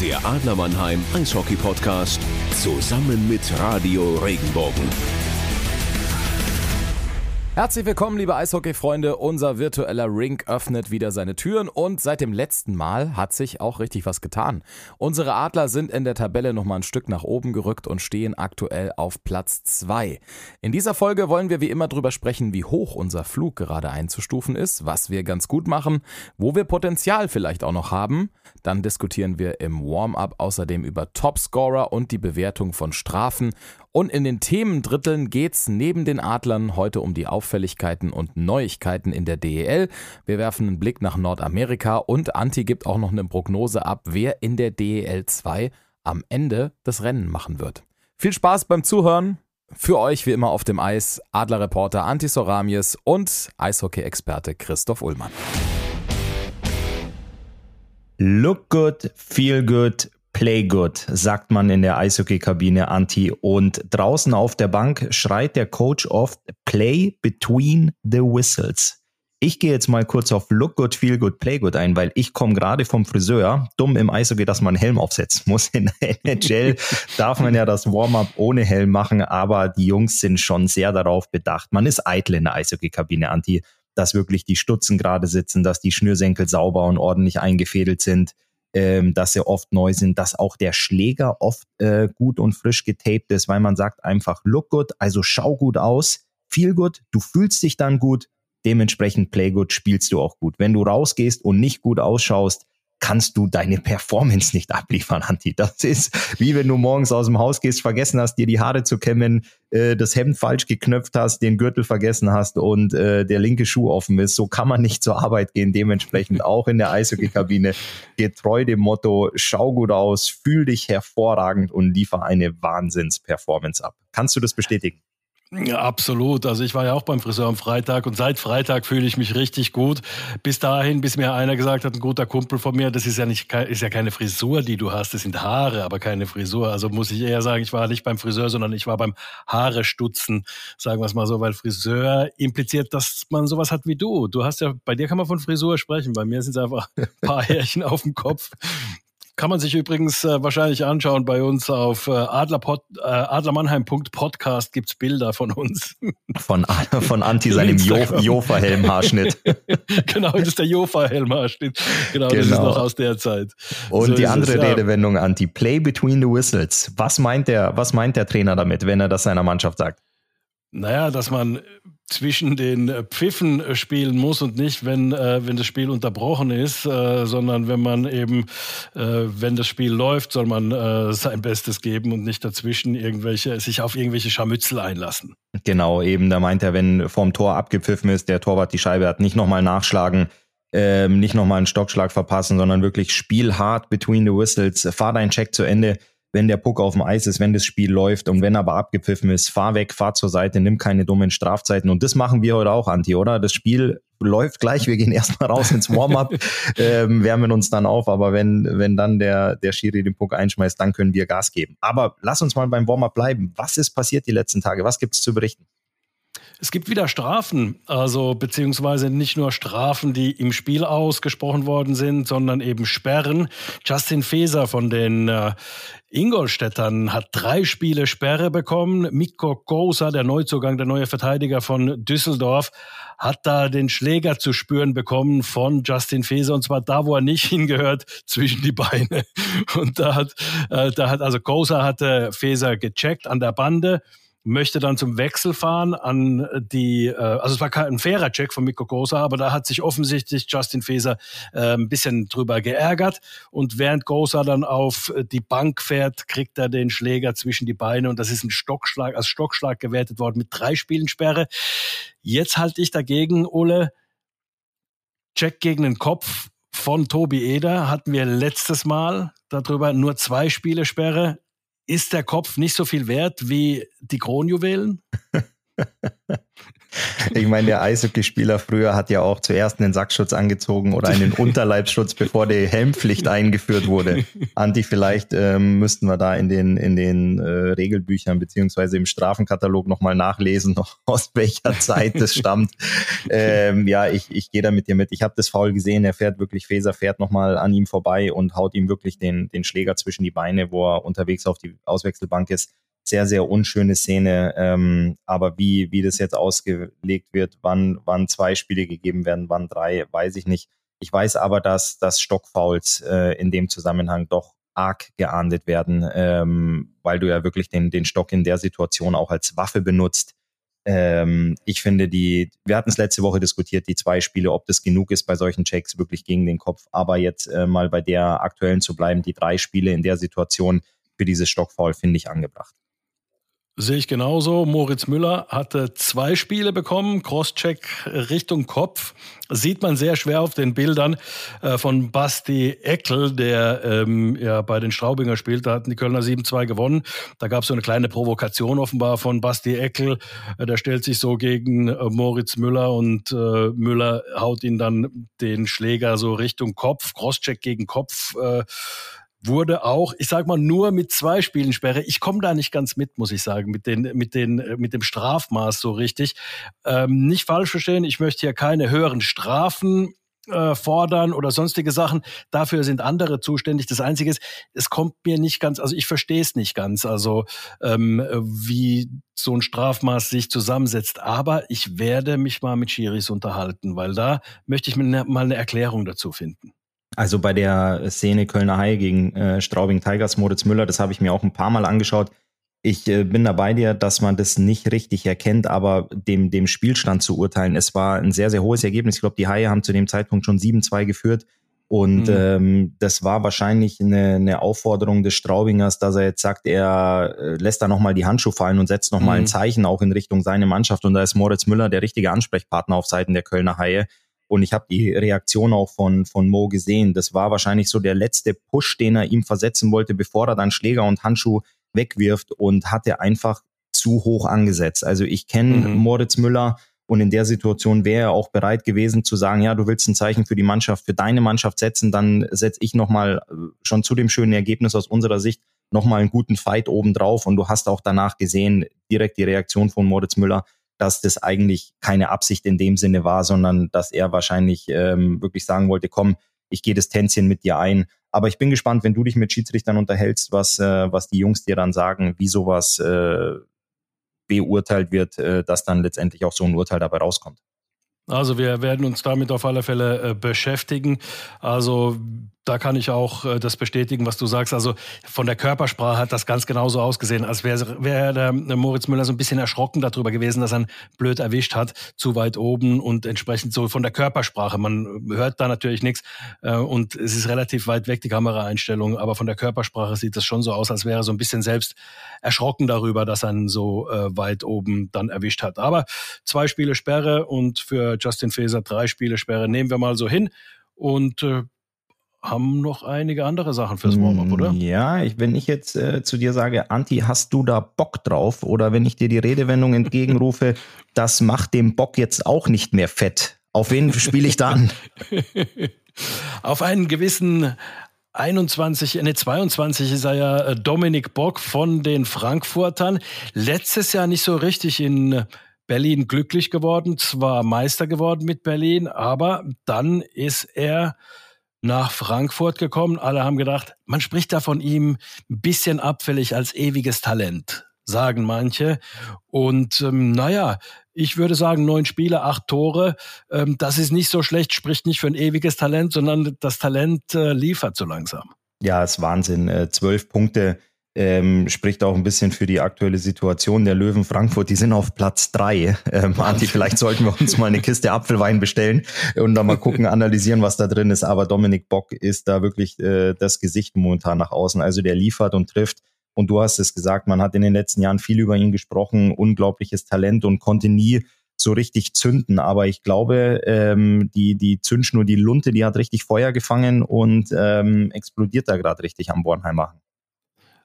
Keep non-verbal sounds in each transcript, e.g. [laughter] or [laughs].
Der Adler Mannheim Eishockey Podcast zusammen mit Radio Regenbogen. Herzlich willkommen, liebe Eishockey-Freunde. Unser virtueller Rink öffnet wieder seine Türen und seit dem letzten Mal hat sich auch richtig was getan. Unsere Adler sind in der Tabelle nochmal ein Stück nach oben gerückt und stehen aktuell auf Platz 2. In dieser Folge wollen wir wie immer drüber sprechen, wie hoch unser Flug gerade einzustufen ist, was wir ganz gut machen, wo wir Potenzial vielleicht auch noch haben. Dann diskutieren wir im Warm-up außerdem über Topscorer und die Bewertung von Strafen und in den Themendritteln geht's neben den Adlern heute um die Auffälligkeiten und Neuigkeiten in der DEL. Wir werfen einen Blick nach Nordamerika und Anti gibt auch noch eine Prognose ab, wer in der DEL 2 am Ende das Rennen machen wird. Viel Spaß beim Zuhören. Für euch wie immer auf dem Eis Adlerreporter Anti Soramies und Eishockey-Experte Christoph Ullmann. Look good, feel good, Play good, sagt man in der Eishockey-Kabine Anti. Und draußen auf der Bank schreit der Coach oft Play between the whistles. Ich gehe jetzt mal kurz auf Look good, feel good, play good ein, weil ich komme gerade vom Friseur. Dumm im Eishockey, dass man einen Helm aufsetzen muss. In der [laughs] NHL darf man ja das Warm-up ohne Helm machen, aber die Jungs sind schon sehr darauf bedacht. Man ist eitel in der Eishockey-Kabine, Anti, dass wirklich die Stutzen gerade sitzen, dass die Schnürsenkel sauber und ordentlich eingefädelt sind ähm, dass sie oft neu sind, dass auch der Schläger oft äh, gut und frisch getaped ist, weil man sagt einfach, look good, also schau gut aus, feel good, du fühlst dich dann gut, dementsprechend play good, spielst du auch gut. Wenn du rausgehst und nicht gut ausschaust, kannst du deine Performance nicht abliefern, Anti. Das ist wie wenn du morgens aus dem Haus gehst, vergessen hast, dir die Haare zu kämmen, äh, das Hemd falsch geknöpft hast, den Gürtel vergessen hast und äh, der linke Schuh offen ist. So kann man nicht zur Arbeit gehen. Dementsprechend auch in der Eishockeykabine [laughs] getreu dem Motto, schau gut aus, fühl dich hervorragend und liefer eine Wahnsinns-Performance ab. Kannst du das bestätigen? Ja, absolut. Also ich war ja auch beim Friseur am Freitag und seit Freitag fühle ich mich richtig gut. Bis dahin, bis mir einer gesagt hat, ein guter Kumpel von mir, das ist ja nicht, ist ja keine Frisur, die du hast, das sind Haare, aber keine Frisur. Also muss ich eher sagen, ich war nicht beim Friseur, sondern ich war beim Haare stutzen, sagen wir es mal so, weil Friseur impliziert, dass man sowas hat wie du. Du hast ja, bei dir kann man von Frisur sprechen, bei mir sind es einfach [laughs] ein paar Härchen auf dem Kopf. Kann man sich übrigens äh, wahrscheinlich anschauen bei uns auf äh, Adlerpod, äh, adlermannheim.podcast gibt's Bilder von uns. [laughs] Von, von Anti seinem jo Jofa-Helm-Haarschnitt. [laughs] genau, das ist der Jofa-Helm-Haarschnitt. Genau, genau, das ist genau. noch aus der Zeit. Und so die andere es. Redewendung, Anti, Play between the whistles. Was meint der, was meint der Trainer damit, wenn er das seiner Mannschaft sagt? Naja, dass man zwischen den Pfiffen spielen muss und nicht, wenn, äh, wenn das Spiel unterbrochen ist, äh, sondern wenn man eben, äh, wenn das Spiel läuft, soll man äh, sein Bestes geben und nicht dazwischen irgendwelche, sich auf irgendwelche Scharmützel einlassen. Genau, eben, da meint er, wenn vorm Tor abgepfiffen ist, der Torwart die Scheibe hat, nicht nochmal nachschlagen, ähm, nicht nochmal einen Stockschlag verpassen, sondern wirklich spielhart between the whistles, fahr deinen Check zu Ende, wenn der Puck auf dem Eis ist, wenn das Spiel läuft und wenn aber abgepfiffen ist, fahr weg, fahr zur Seite, nimm keine dummen Strafzeiten. Und das machen wir heute auch, Anti, oder? Das Spiel läuft gleich, wir gehen [laughs] erstmal raus ins Warm-up, ähm, wärmen uns dann auf, aber wenn, wenn dann der, der Schiri den Puck einschmeißt, dann können wir Gas geben. Aber lass uns mal beim Warm-up bleiben. Was ist passiert die letzten Tage? Was gibt es zu berichten? Es gibt wieder Strafen, also beziehungsweise nicht nur Strafen, die im Spiel ausgesprochen worden sind, sondern eben Sperren. Justin Feser von den äh, Ingolstädtern hat drei Spiele Sperre bekommen. Mikko Kosa, der Neuzugang, der neue Verteidiger von Düsseldorf, hat da den Schläger zu spüren bekommen von Justin Feser und zwar da, wo er nicht [laughs] hingehört, zwischen die Beine. Und da hat, äh, da hat also Kosa hatte Feser gecheckt an der Bande möchte dann zum Wechsel fahren an die, äh, also es war kein fairer Check von Mikko Grosa, aber da hat sich offensichtlich Justin Feser äh, ein bisschen drüber geärgert. Und während Grosa dann auf die Bank fährt, kriegt er den Schläger zwischen die Beine und das ist ein Stockschlag, als Stockschlag gewertet worden mit drei Spielen Sperre. Jetzt halte ich dagegen, Ole, Check gegen den Kopf von Tobi Eder hatten wir letztes Mal darüber. Nur zwei Spiele Sperre ist der Kopf nicht so viel wert wie die Kronjuwelen? [laughs] Ich meine, der Eishockeyspieler früher hat ja auch zuerst einen Sackschutz angezogen oder einen [laughs] Unterleibsschutz, bevor die Helmpflicht eingeführt wurde. Anti, vielleicht ähm, müssten wir da in den, in den äh, Regelbüchern beziehungsweise im Strafenkatalog nochmal nachlesen, noch [laughs] aus welcher Zeit das stammt. Ähm, ja, ich, ich gehe da mit dir mit. Ich habe das faul gesehen. Er fährt wirklich, Feser fährt nochmal an ihm vorbei und haut ihm wirklich den, den Schläger zwischen die Beine, wo er unterwegs auf die Auswechselbank ist sehr, sehr unschöne Szene. Ähm, aber wie, wie das jetzt ausgelegt wird, wann, wann zwei Spiele gegeben werden, wann drei, weiß ich nicht. Ich weiß aber, dass, dass Stockfouls äh, in dem Zusammenhang doch arg geahndet werden, ähm, weil du ja wirklich den, den Stock in der Situation auch als Waffe benutzt. Ähm, ich finde die, wir hatten es letzte Woche diskutiert, die zwei Spiele, ob das genug ist bei solchen Checks wirklich gegen den Kopf. Aber jetzt äh, mal bei der aktuellen zu bleiben, die drei Spiele in der Situation für dieses Stockfoul finde ich angebracht. Sehe ich genauso. Moritz Müller hatte zwei Spiele bekommen, Crosscheck Richtung Kopf. Sieht man sehr schwer auf den Bildern äh, von Basti Eckel, der ähm, ja bei den Straubinger spielt. Da hatten die Kölner 7-2 gewonnen. Da gab es so eine kleine Provokation offenbar von Basti Eckel. Äh, der stellt sich so gegen äh, Moritz Müller und äh, Müller haut ihn dann den Schläger so Richtung Kopf, Crosscheck gegen Kopf. Äh, wurde auch, ich sag mal, nur mit zwei Spielen Sperre. Ich komme da nicht ganz mit, muss ich sagen, mit den, mit den, mit dem Strafmaß so richtig. Ähm, nicht falsch verstehen, ich möchte hier keine höheren Strafen äh, fordern oder sonstige Sachen. Dafür sind andere zuständig. Das Einzige ist, es kommt mir nicht ganz, also ich verstehe es nicht ganz, also ähm, wie so ein Strafmaß sich zusammensetzt. Aber ich werde mich mal mit Schiris unterhalten, weil da möchte ich mir ne, mal eine Erklärung dazu finden. Also bei der Szene Kölner Hai gegen äh, Straubing Tigers, Moritz Müller, das habe ich mir auch ein paar Mal angeschaut. Ich äh, bin da bei dir, dass man das nicht richtig erkennt, aber dem, dem Spielstand zu urteilen, es war ein sehr, sehr hohes Ergebnis. Ich glaube, die Haie haben zu dem Zeitpunkt schon 7-2 geführt. Und mhm. ähm, das war wahrscheinlich eine, eine Aufforderung des Straubingers, dass er jetzt sagt, er äh, lässt da nochmal die Handschuhe fallen und setzt nochmal mhm. ein Zeichen auch in Richtung seine Mannschaft. Und da ist Moritz Müller der richtige Ansprechpartner auf Seiten der Kölner Haie. Und ich habe die Reaktion auch von, von Mo gesehen. Das war wahrscheinlich so der letzte Push, den er ihm versetzen wollte, bevor er dann Schläger und Handschuh wegwirft und hatte einfach zu hoch angesetzt. Also ich kenne mhm. Moritz Müller und in der Situation wäre er auch bereit gewesen zu sagen, ja, du willst ein Zeichen für die Mannschaft, für deine Mannschaft setzen, dann setze ich nochmal äh, schon zu dem schönen Ergebnis aus unserer Sicht nochmal einen guten Fight obendrauf. Und du hast auch danach gesehen, direkt die Reaktion von Moritz Müller, dass das eigentlich keine Absicht in dem Sinne war, sondern dass er wahrscheinlich ähm, wirklich sagen wollte, komm, ich gehe das Tänzchen mit dir ein. Aber ich bin gespannt, wenn du dich mit Schiedsrichtern unterhältst, was, äh, was die Jungs dir dann sagen, wie sowas äh, beurteilt wird, äh, dass dann letztendlich auch so ein Urteil dabei rauskommt. Also wir werden uns damit auf alle Fälle äh, beschäftigen. Also da kann ich auch äh, das bestätigen, was du sagst. Also von der Körpersprache hat das ganz genauso ausgesehen, als wäre wär der Moritz Müller so ein bisschen erschrocken darüber gewesen, dass er ihn blöd erwischt hat, zu weit oben und entsprechend so von der Körpersprache. Man hört da natürlich nichts äh, und es ist relativ weit weg, die Kameraeinstellung, aber von der Körpersprache sieht das schon so aus, als wäre er so ein bisschen selbst erschrocken darüber, dass er ihn so äh, weit oben dann erwischt hat. Aber zwei Spiele Sperre und für Justin Faeser drei Spiele Sperre nehmen wir mal so hin. Und äh, haben noch einige andere Sachen fürs Warm-up, oder? Mm, ja, ich, wenn ich jetzt äh, zu dir sage, Anti, hast du da Bock drauf? Oder wenn ich dir die Redewendung entgegenrufe, [laughs] das macht dem Bock jetzt auch nicht mehr fett. Auf wen spiele ich dann? [laughs] Auf einen gewissen 21, ne 22 ist er ja äh, Dominik Bock von den Frankfurtern. Letztes Jahr nicht so richtig in Berlin glücklich geworden, zwar Meister geworden mit Berlin, aber dann ist er nach Frankfurt gekommen. Alle haben gedacht, man spricht da von ihm ein bisschen abfällig als ewiges Talent, sagen manche. Und ähm, naja, ich würde sagen, neun Spiele, acht Tore, ähm, das ist nicht so schlecht, spricht nicht für ein ewiges Talent, sondern das Talent äh, liefert so langsam. Ja, ist Wahnsinn. Äh, zwölf Punkte ähm, spricht auch ein bisschen für die aktuelle Situation der Löwen Frankfurt. Die sind auf Platz drei. Ähm, Anti, vielleicht sollten wir uns mal eine Kiste Apfelwein bestellen und dann mal gucken, analysieren, was da drin ist. Aber Dominik Bock ist da wirklich äh, das Gesicht momentan nach außen. Also der liefert und trifft. Und du hast es gesagt, man hat in den letzten Jahren viel über ihn gesprochen, unglaubliches Talent und konnte nie so richtig zünden. Aber ich glaube, ähm, die, die Zündschnur, die Lunte, die hat richtig Feuer gefangen und ähm, explodiert da gerade richtig am Bornheimer.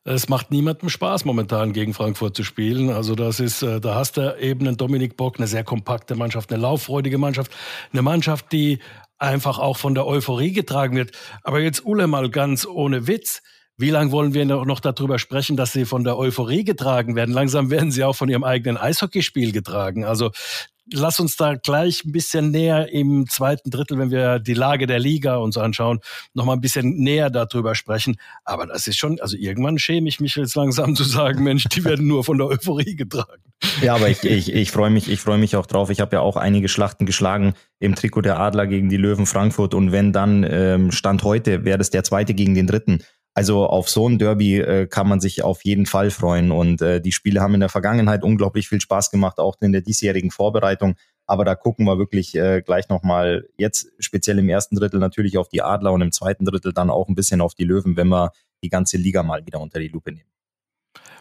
Es macht niemandem Spaß, momentan gegen Frankfurt zu spielen. Also das ist, äh, da hast du eben einen Dominik Bock, eine sehr kompakte Mannschaft, eine lauffreudige Mannschaft, eine Mannschaft, die einfach auch von der Euphorie getragen wird. Aber jetzt Ulle mal ganz ohne Witz. Wie lange wollen wir noch darüber sprechen, dass sie von der Euphorie getragen werden? Langsam werden sie auch von ihrem eigenen Eishockeyspiel getragen. Also lass uns da gleich ein bisschen näher im zweiten Drittel, wenn wir die Lage der Liga uns anschauen, noch mal ein bisschen näher darüber sprechen. Aber das ist schon, also irgendwann schäme ich mich jetzt langsam zu sagen, [laughs] Mensch, die werden nur von der Euphorie getragen. Ja, aber ich, ich, ich freue mich, ich freue mich auch drauf. Ich habe ja auch einige Schlachten geschlagen im Trikot der Adler gegen die Löwen Frankfurt und wenn dann ähm, Stand heute wäre das der zweite gegen den dritten. Also auf so ein Derby äh, kann man sich auf jeden Fall freuen. Und äh, die Spiele haben in der Vergangenheit unglaublich viel Spaß gemacht, auch in der diesjährigen Vorbereitung. Aber da gucken wir wirklich äh, gleich nochmal jetzt speziell im ersten Drittel natürlich auf die Adler und im zweiten Drittel dann auch ein bisschen auf die Löwen, wenn wir die ganze Liga mal wieder unter die Lupe nehmen.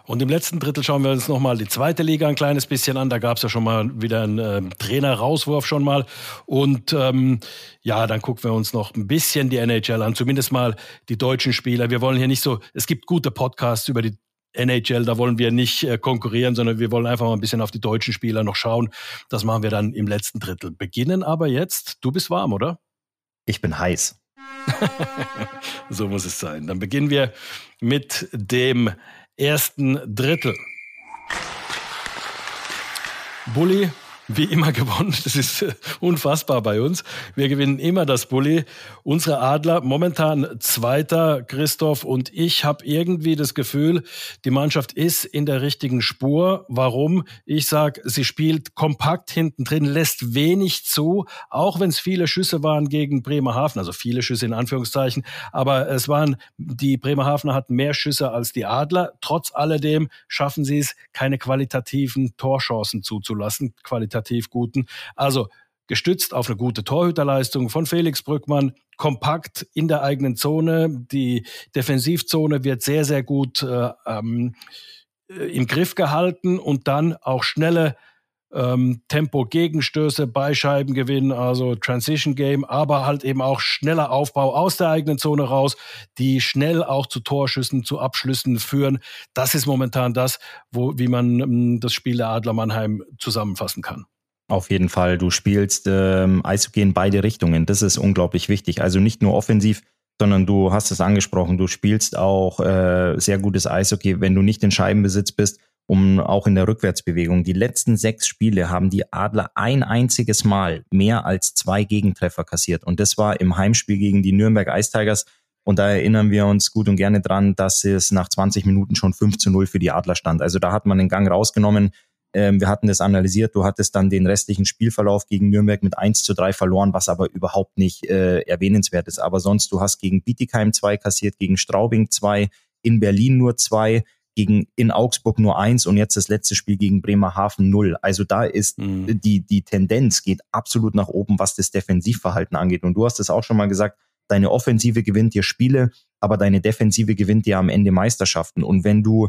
Und im letzten Drittel schauen wir uns nochmal die zweite Liga ein kleines bisschen an. Da gab es ja schon mal wieder einen äh, Trainer-Rauswurf schon mal. Und ähm, ja, dann gucken wir uns noch ein bisschen die NHL an, zumindest mal die deutschen Spieler. Wir wollen hier nicht so, es gibt gute Podcasts über die NHL, da wollen wir nicht äh, konkurrieren, sondern wir wollen einfach mal ein bisschen auf die deutschen Spieler noch schauen. Das machen wir dann im letzten Drittel. Beginnen aber jetzt, du bist warm, oder? Ich bin heiß. [laughs] so muss es sein. Dann beginnen wir mit dem ersten Drittel. Bulli wie immer gewonnen. Das ist äh, unfassbar bei uns. Wir gewinnen immer das Bulli. Unsere Adler momentan Zweiter, Christoph und ich habe irgendwie das Gefühl, die Mannschaft ist in der richtigen Spur. Warum? Ich sag, sie spielt kompakt hinten drin, lässt wenig zu, auch wenn es viele Schüsse waren gegen Bremerhaven, also viele Schüsse in Anführungszeichen, aber es waren die Bremerhavener hatten mehr Schüsse als die Adler. Trotz alledem schaffen sie es, keine qualitativen Torchancen zuzulassen. Qualitativ qualitativ guten. Also gestützt auf eine gute Torhüterleistung von Felix Brückmann, kompakt in der eigenen Zone. Die Defensivzone wird sehr, sehr gut äh, ähm, äh, im Griff gehalten und dann auch schnelle ähm, Tempo-Gegenstöße, Beischeibengewinn, also Transition Game, aber halt eben auch schneller Aufbau aus der eigenen Zone raus, die schnell auch zu Torschüssen, zu Abschlüssen führen. Das ist momentan das, wo, wie man ähm, das Spiel der Adler Mannheim zusammenfassen kann. Auf jeden Fall. Du spielst ähm, Eishockey in beide Richtungen. Das ist unglaublich wichtig. Also nicht nur offensiv, sondern du hast es angesprochen. Du spielst auch äh, sehr gutes Eishockey, wenn du nicht in Scheibenbesitz bist, um auch in der Rückwärtsbewegung. Die letzten sechs Spiele haben die Adler ein einziges Mal mehr als zwei Gegentreffer kassiert. Und das war im Heimspiel gegen die Nürnberg Ice Tigers. Und da erinnern wir uns gut und gerne dran, dass es nach 20 Minuten schon 5 zu 0 für die Adler stand. Also da hat man den Gang rausgenommen. Ähm, wir hatten das analysiert. Du hattest dann den restlichen Spielverlauf gegen Nürnberg mit 1 zu 3 verloren, was aber überhaupt nicht äh, erwähnenswert ist. Aber sonst, du hast gegen Bietigheim 2 kassiert, gegen Straubing 2, in Berlin nur 2, gegen in Augsburg nur 1 und jetzt das letzte Spiel gegen Bremerhaven 0. Also da ist mhm. die, die Tendenz geht absolut nach oben, was das Defensivverhalten angeht. Und du hast es auch schon mal gesagt, deine Offensive gewinnt dir Spiele, aber deine Defensive gewinnt dir am Ende Meisterschaften. Und wenn du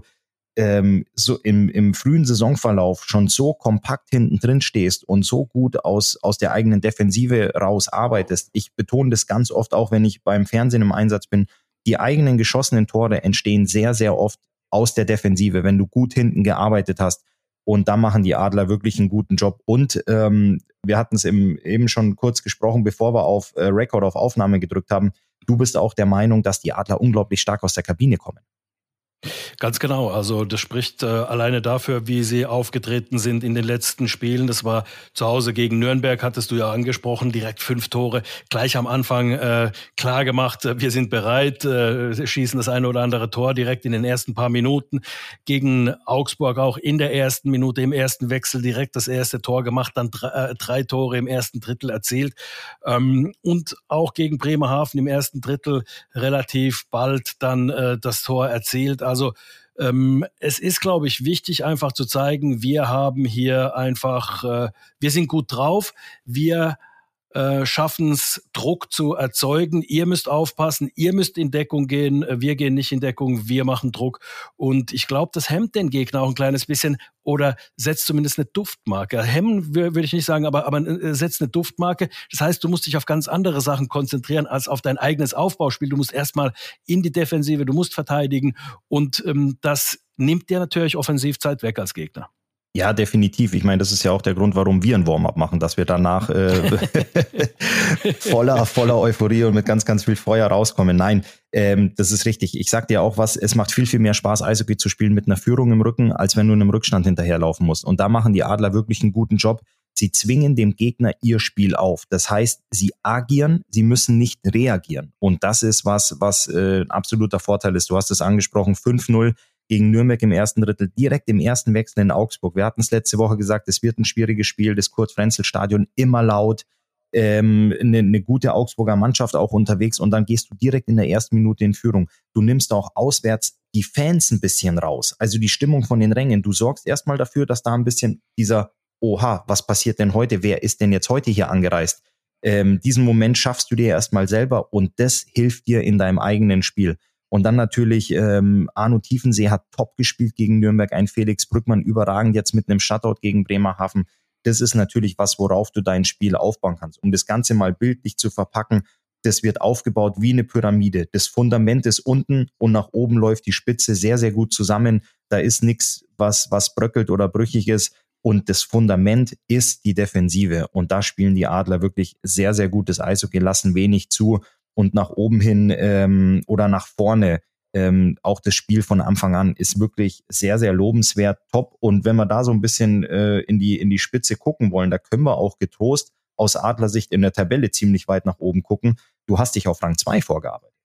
ähm, so im, im frühen Saisonverlauf schon so kompakt hinten drin stehst und so gut aus, aus der eigenen Defensive raus arbeitest. Ich betone das ganz oft auch, wenn ich beim Fernsehen im Einsatz bin. Die eigenen geschossenen Tore entstehen sehr, sehr oft aus der Defensive, wenn du gut hinten gearbeitet hast. Und da machen die Adler wirklich einen guten Job. Und ähm, wir hatten es eben schon kurz gesprochen, bevor wir auf äh, Record auf Aufnahme gedrückt haben. Du bist auch der Meinung, dass die Adler unglaublich stark aus der Kabine kommen. Ganz genau. Also das spricht äh, alleine dafür, wie sie aufgetreten sind in den letzten Spielen. Das war zu Hause gegen Nürnberg, hattest du ja angesprochen, direkt fünf Tore. Gleich am Anfang äh, klar gemacht, äh, wir sind bereit, äh, schießen das eine oder andere Tor direkt in den ersten paar Minuten. Gegen Augsburg auch in der ersten Minute, im ersten Wechsel direkt das erste Tor gemacht, dann drei, äh, drei Tore im ersten Drittel erzielt. Ähm, und auch gegen Bremerhaven im ersten Drittel relativ bald dann äh, das Tor erzielt. Also ähm, es ist, glaube ich, wichtig, einfach zu zeigen, wir haben hier einfach, äh, wir sind gut drauf, wir äh, schaffen es, Druck zu erzeugen. Ihr müsst aufpassen, ihr müsst in Deckung gehen, äh, wir gehen nicht in Deckung, wir machen Druck. Und ich glaube, das hemmt den Gegner auch ein kleines bisschen oder setzt zumindest eine Duftmarke. Hemmen würde ich nicht sagen, aber, aber äh, setzt eine Duftmarke. Das heißt, du musst dich auf ganz andere Sachen konzentrieren als auf dein eigenes Aufbauspiel. Du musst erstmal in die Defensive, du musst verteidigen und ähm, das nimmt dir natürlich Offensivzeit weg als Gegner. Ja, definitiv. Ich meine, das ist ja auch der Grund, warum wir ein Warm-up machen, dass wir danach äh, [laughs] voller, voller Euphorie und mit ganz, ganz viel Feuer rauskommen. Nein, ähm, das ist richtig. Ich sag dir auch was, es macht viel, viel mehr Spaß, Eishockey zu spielen mit einer Führung im Rücken, als wenn du in einem Rückstand hinterherlaufen musst. Und da machen die Adler wirklich einen guten Job. Sie zwingen dem Gegner ihr Spiel auf. Das heißt, sie agieren, sie müssen nicht reagieren. Und das ist was, was äh, ein absoluter Vorteil ist. Du hast es angesprochen, 5-0 gegen Nürnberg im ersten Drittel, direkt im ersten Wechsel in Augsburg. Wir hatten es letzte Woche gesagt, es wird ein schwieriges Spiel, das Kurt-Frenzel-Stadion immer laut, ähm, eine, eine gute Augsburger Mannschaft auch unterwegs und dann gehst du direkt in der ersten Minute in Führung. Du nimmst auch auswärts die Fans ein bisschen raus, also die Stimmung von den Rängen. Du sorgst erstmal dafür, dass da ein bisschen dieser, oha, was passiert denn heute? Wer ist denn jetzt heute hier angereist? Ähm, diesen Moment schaffst du dir erstmal selber und das hilft dir in deinem eigenen Spiel. Und dann natürlich ähm, Arno Tiefensee hat top gespielt gegen Nürnberg, ein Felix Brückmann überragend jetzt mit einem Shutout gegen Bremerhaven. Das ist natürlich was, worauf du dein Spiel aufbauen kannst. Um das Ganze mal bildlich zu verpacken, das wird aufgebaut wie eine Pyramide. Das Fundament ist unten und nach oben läuft die Spitze sehr, sehr gut zusammen. Da ist nichts, was, was bröckelt oder brüchig ist. Und das Fundament ist die Defensive. Und da spielen die Adler wirklich sehr, sehr gutes Eishockey, lassen wenig zu und nach oben hin ähm, oder nach vorne. Ähm, auch das Spiel von Anfang an ist wirklich sehr, sehr lobenswert, top. Und wenn wir da so ein bisschen äh, in, die, in die Spitze gucken wollen, da können wir auch getrost aus Adlersicht in der Tabelle ziemlich weit nach oben gucken. Du hast dich auf Rang 2 vorgearbeitet.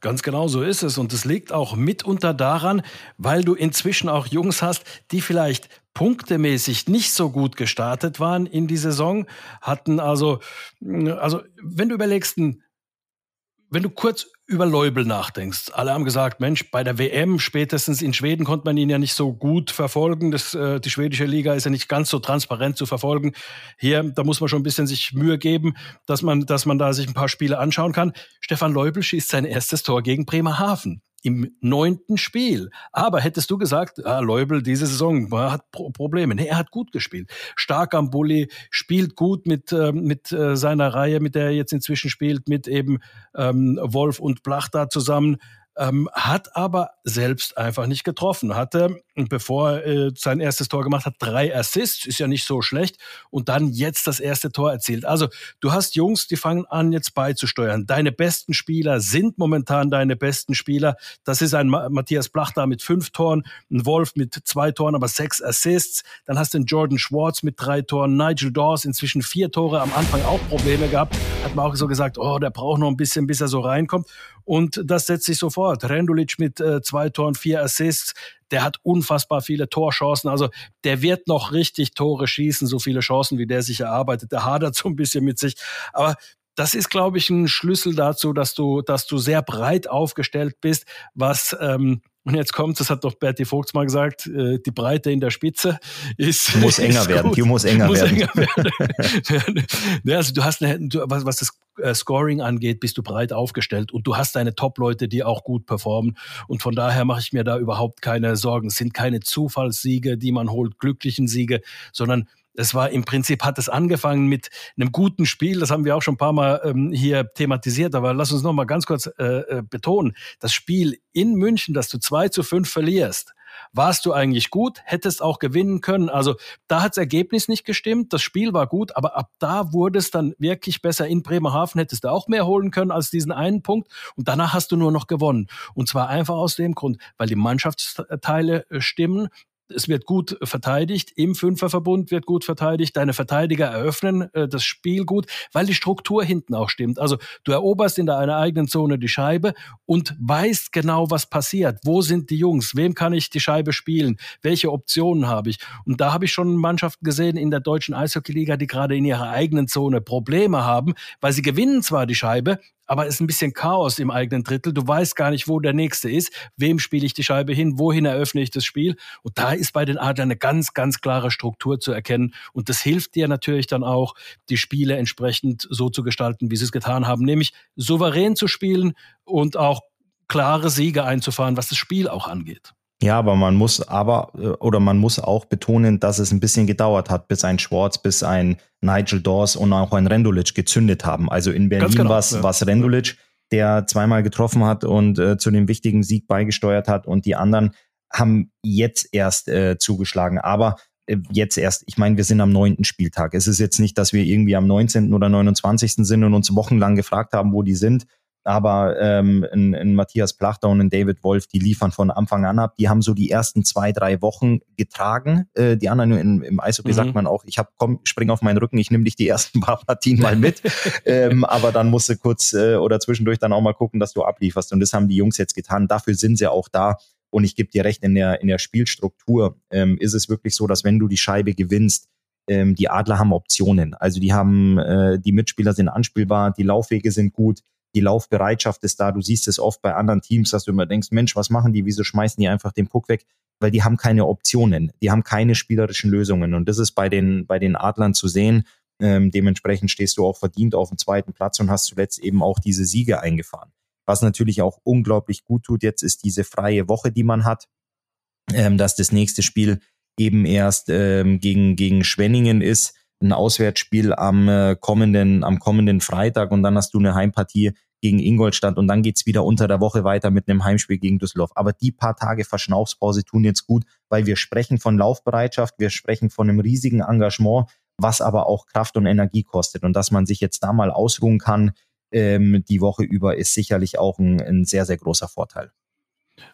Ganz genau so ist es. Und es liegt auch mitunter daran, weil du inzwischen auch Jungs hast, die vielleicht punktemäßig nicht so gut gestartet waren in die Saison, hatten also, also wenn du überlegst, wenn du kurz über Leubel nachdenkst. Alle haben gesagt, Mensch, bei der WM spätestens in Schweden konnte man ihn ja nicht so gut verfolgen. Das, äh, die schwedische Liga ist ja nicht ganz so transparent zu verfolgen. Hier, da muss man schon ein bisschen sich Mühe geben, dass man, dass man da sich ein paar Spiele anschauen kann. Stefan Leubel schießt sein erstes Tor gegen Bremerhaven im neunten Spiel. Aber hättest du gesagt, ah, Leubel diese Saison hat Pro Probleme. Nee, er hat gut gespielt. Stark am Bulli, spielt gut mit, äh, mit äh, seiner Reihe, mit der er jetzt inzwischen spielt, mit eben ähm, Wolf und Blach da zusammen ähm, hat aber selbst einfach nicht getroffen. Hatte, bevor er äh, sein erstes Tor gemacht hat, drei Assists, ist ja nicht so schlecht, und dann jetzt das erste Tor erzielt. Also du hast Jungs, die fangen an jetzt beizusteuern. Deine besten Spieler sind momentan deine besten Spieler. Das ist ein Matthias Blach da mit fünf Toren, ein Wolf mit zwei Toren, aber sechs Assists. Dann hast du den Jordan Schwartz mit drei Toren, Nigel Dawes inzwischen vier Tore, am Anfang auch Probleme gehabt. Hat man auch so gesagt, oh, der braucht noch ein bisschen, bis er so reinkommt. Und das setzt sich sofort. Rendulic mit äh, zwei Toren, vier Assists. Der hat unfassbar viele Torchancen. Also der wird noch richtig Tore schießen, so viele Chancen, wie der sich erarbeitet. Der hadert [laughs] so ein bisschen mit sich. Aber das ist, glaube ich, ein Schlüssel dazu, dass du, dass du sehr breit aufgestellt bist, was ähm, und jetzt kommt, das hat doch Bertie Vogts mal gesagt, äh, die Breite in der Spitze ist. Muss [laughs] enger ist werden, die muss enger muss werden. Enger werden. [laughs] [laughs] ja, also du hast eine, was, was das äh, Scoring angeht, bist du breit aufgestellt und du hast deine Top-Leute, die auch gut performen. Und von daher mache ich mir da überhaupt keine Sorgen. Es sind keine Zufallssiege, die man holt, glücklichen Siege, sondern es war im Prinzip, hat es angefangen mit einem guten Spiel, das haben wir auch schon ein paar Mal ähm, hier thematisiert, aber lass uns noch mal ganz kurz äh, äh, betonen, das Spiel in München, dass du zwei zu fünf verlierst, warst du eigentlich gut, hättest auch gewinnen können. Also da hat das Ergebnis nicht gestimmt, das Spiel war gut, aber ab da wurde es dann wirklich besser. In Bremerhaven hättest du auch mehr holen können als diesen einen Punkt und danach hast du nur noch gewonnen. Und zwar einfach aus dem Grund, weil die Mannschaftsteile äh, stimmen, es wird gut verteidigt, im Fünferverbund wird gut verteidigt, deine Verteidiger eröffnen äh, das Spiel gut, weil die Struktur hinten auch stimmt. Also du eroberst in deiner eigenen Zone die Scheibe und weißt genau, was passiert. Wo sind die Jungs? Wem kann ich die Scheibe spielen? Welche Optionen habe ich? Und da habe ich schon Mannschaften gesehen in der deutschen Eishockeyliga, die gerade in ihrer eigenen Zone Probleme haben, weil sie gewinnen zwar die Scheibe, aber es ist ein bisschen Chaos im eigenen Drittel. Du weißt gar nicht, wo der nächste ist, wem spiele ich die Scheibe hin, wohin eröffne ich das Spiel. Und da ist bei den Adlern eine ganz, ganz klare Struktur zu erkennen. Und das hilft dir natürlich dann auch, die Spiele entsprechend so zu gestalten, wie sie es getan haben, nämlich souverän zu spielen und auch klare Siege einzufahren, was das Spiel auch angeht. Ja, aber man muss aber äh, oder man muss auch betonen, dass es ein bisschen gedauert hat, bis ein Schwartz, bis ein Nigel Dawes und auch ein Rendulic gezündet haben. Also in Berlin genau, war es ja. Rendulic, der zweimal getroffen hat und äh, zu dem wichtigen Sieg beigesteuert hat und die anderen haben jetzt erst äh, zugeschlagen. Aber äh, jetzt erst, ich meine, wir sind am neunten Spieltag. Es ist jetzt nicht, dass wir irgendwie am 19. oder 29. sind und uns wochenlang gefragt haben, wo die sind, aber ähm, in, in Matthias Plachter und in David Wolf, die liefern von Anfang an ab. Die haben so die ersten zwei, drei Wochen getragen. Äh, die anderen in, im Eishockey mhm. sagt man auch, ich hab, komm, spring auf meinen Rücken, ich nehme dich die ersten [laughs] paar Partien mal mit. ähm, aber dann musst du kurz äh, oder zwischendurch dann auch mal gucken, dass du ablieferst. Und das haben die Jungs jetzt getan. Dafür sind sie auch da. Und ich gebe dir recht, in der, in der Spielstruktur ähm, ist es wirklich so, dass wenn du die Scheibe gewinnst, ähm, die Adler haben Optionen. Also die haben, äh, die Mitspieler sind anspielbar, die Laufwege sind gut die Laufbereitschaft ist da. Du siehst es oft bei anderen Teams, dass du immer denkst, Mensch, was machen die? Wieso schmeißen die einfach den Puck weg? Weil die haben keine Optionen, die haben keine spielerischen Lösungen. Und das ist bei den, bei den Adlern zu sehen. Ähm, dementsprechend stehst du auch verdient auf dem zweiten Platz und hast zuletzt eben auch diese Siege eingefahren. Was natürlich auch unglaublich gut tut jetzt, ist diese freie Woche, die man hat, ähm, dass das nächste Spiel eben erst ähm, gegen, gegen Schwenningen ist ein Auswärtsspiel am äh, kommenden, am kommenden Freitag und dann hast du eine Heimpartie gegen Ingolstadt und dann geht's wieder unter der Woche weiter mit einem Heimspiel gegen Düsseldorf. Aber die paar Tage Verschnaufspause tun jetzt gut, weil wir sprechen von Laufbereitschaft, wir sprechen von einem riesigen Engagement, was aber auch Kraft und Energie kostet. Und dass man sich jetzt da mal ausruhen kann, ähm, die Woche über, ist sicherlich auch ein, ein sehr, sehr großer Vorteil.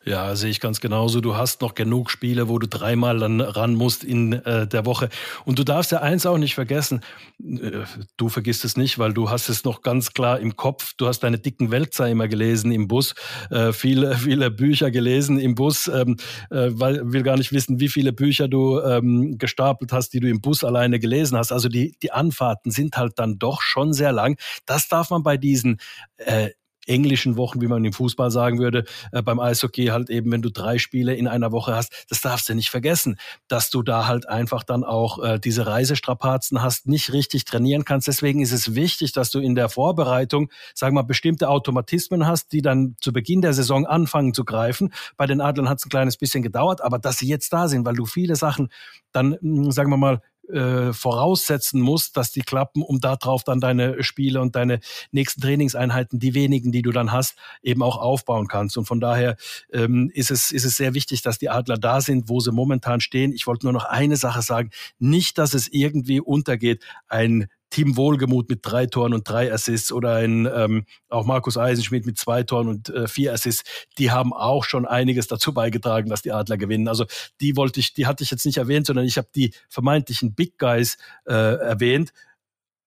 Ja, sehe ich ganz genauso. Du hast noch genug Spiele, wo du dreimal dann ran musst in äh, der Woche. Und du darfst ja eins auch nicht vergessen. Äh, du vergisst es nicht, weil du hast es noch ganz klar im Kopf. Du hast deine dicken Wälzer immer gelesen im Bus, äh, viele, [laughs] viele Bücher gelesen im Bus, ähm, äh, weil will gar nicht wissen, wie viele Bücher du ähm, gestapelt hast, die du im Bus alleine gelesen hast. Also die, die Anfahrten sind halt dann doch schon sehr lang. Das darf man bei diesen äh, englischen Wochen, wie man im Fußball sagen würde, äh, beim Eishockey halt eben, wenn du drei Spiele in einer Woche hast, das darfst du nicht vergessen, dass du da halt einfach dann auch äh, diese Reisestrapazen hast, nicht richtig trainieren kannst. Deswegen ist es wichtig, dass du in der Vorbereitung, sagen wir mal, bestimmte Automatismen hast, die dann zu Beginn der Saison anfangen zu greifen. Bei den Adlern hat es ein kleines bisschen gedauert, aber dass sie jetzt da sind, weil du viele Sachen dann, hm, sagen wir mal, äh, voraussetzen musst, dass die klappen, um darauf dann deine Spiele und deine nächsten Trainingseinheiten, die wenigen, die du dann hast, eben auch aufbauen kannst. Und von daher ähm, ist, es, ist es sehr wichtig, dass die Adler da sind, wo sie momentan stehen. Ich wollte nur noch eine Sache sagen. Nicht, dass es irgendwie untergeht. Ein Team Wohlgemut mit drei Toren und drei Assists oder ein ähm, auch Markus Eisenschmidt mit zwei Toren und äh, vier Assists, die haben auch schon einiges dazu beigetragen, dass die Adler gewinnen. Also die wollte ich, die hatte ich jetzt nicht erwähnt, sondern ich habe die vermeintlichen Big Guys äh, erwähnt.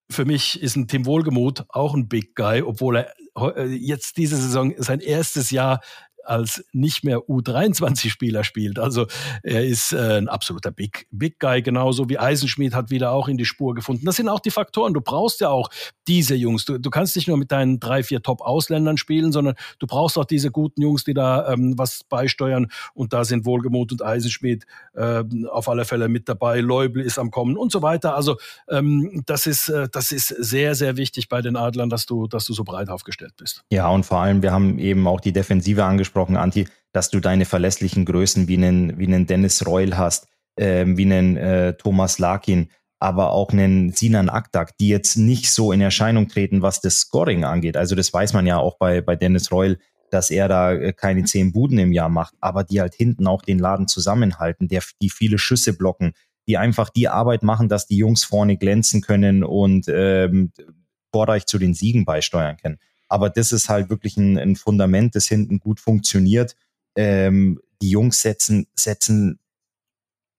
Für mich ist ein Tim Wohlgemut auch ein Big Guy, obwohl er äh, jetzt diese Saison sein erstes Jahr als nicht mehr U23-Spieler spielt. Also er ist äh, ein absoluter Big, Big Guy, genauso wie Eisenschmied hat wieder auch in die Spur gefunden. Das sind auch die Faktoren. Du brauchst ja auch diese Jungs. Du, du kannst nicht nur mit deinen drei, vier Top-Ausländern spielen, sondern du brauchst auch diese guten Jungs, die da ähm, was beisteuern. Und da sind Wohlgemut und Eisenschmied äh, auf alle Fälle mit dabei. Leubel ist am Kommen und so weiter. Also ähm, das ist äh, das ist sehr sehr wichtig bei den Adlern, dass du dass du so breit aufgestellt bist. Ja und vor allem wir haben eben auch die Defensive angesprochen angesprochen, Anti, dass du deine verlässlichen Größen wie einen, wie einen Dennis Reul hast, äh, wie einen äh, Thomas Larkin, aber auch einen Sinan Akdak, die jetzt nicht so in Erscheinung treten, was das Scoring angeht. Also das weiß man ja auch bei, bei Dennis Reul, dass er da äh, keine zehn Buden im Jahr macht, aber die halt hinten auch den Laden zusammenhalten, der, die viele Schüsse blocken, die einfach die Arbeit machen, dass die Jungs vorne glänzen können und ähm, vorreich zu den Siegen beisteuern können. Aber das ist halt wirklich ein, ein Fundament, das hinten gut funktioniert. Ähm, die Jungs setzen, setzen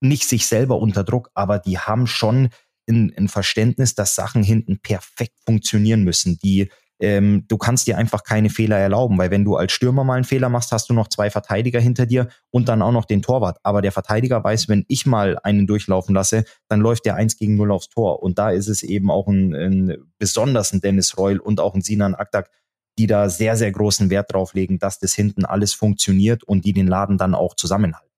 nicht sich selber unter Druck, aber die haben schon ein, ein Verständnis, dass Sachen hinten perfekt funktionieren müssen. Die, ähm, du kannst dir einfach keine Fehler erlauben, weil wenn du als Stürmer mal einen Fehler machst, hast du noch zwei Verteidiger hinter dir und dann auch noch den Torwart. Aber der Verteidiger weiß, wenn ich mal einen durchlaufen lasse, dann läuft der eins gegen null aufs Tor. Und da ist es eben auch ein, ein besonders ein Dennis Reul und auch ein Sinan Aktak, die da sehr, sehr großen Wert drauf legen, dass das hinten alles funktioniert und die den Laden dann auch zusammenhalten.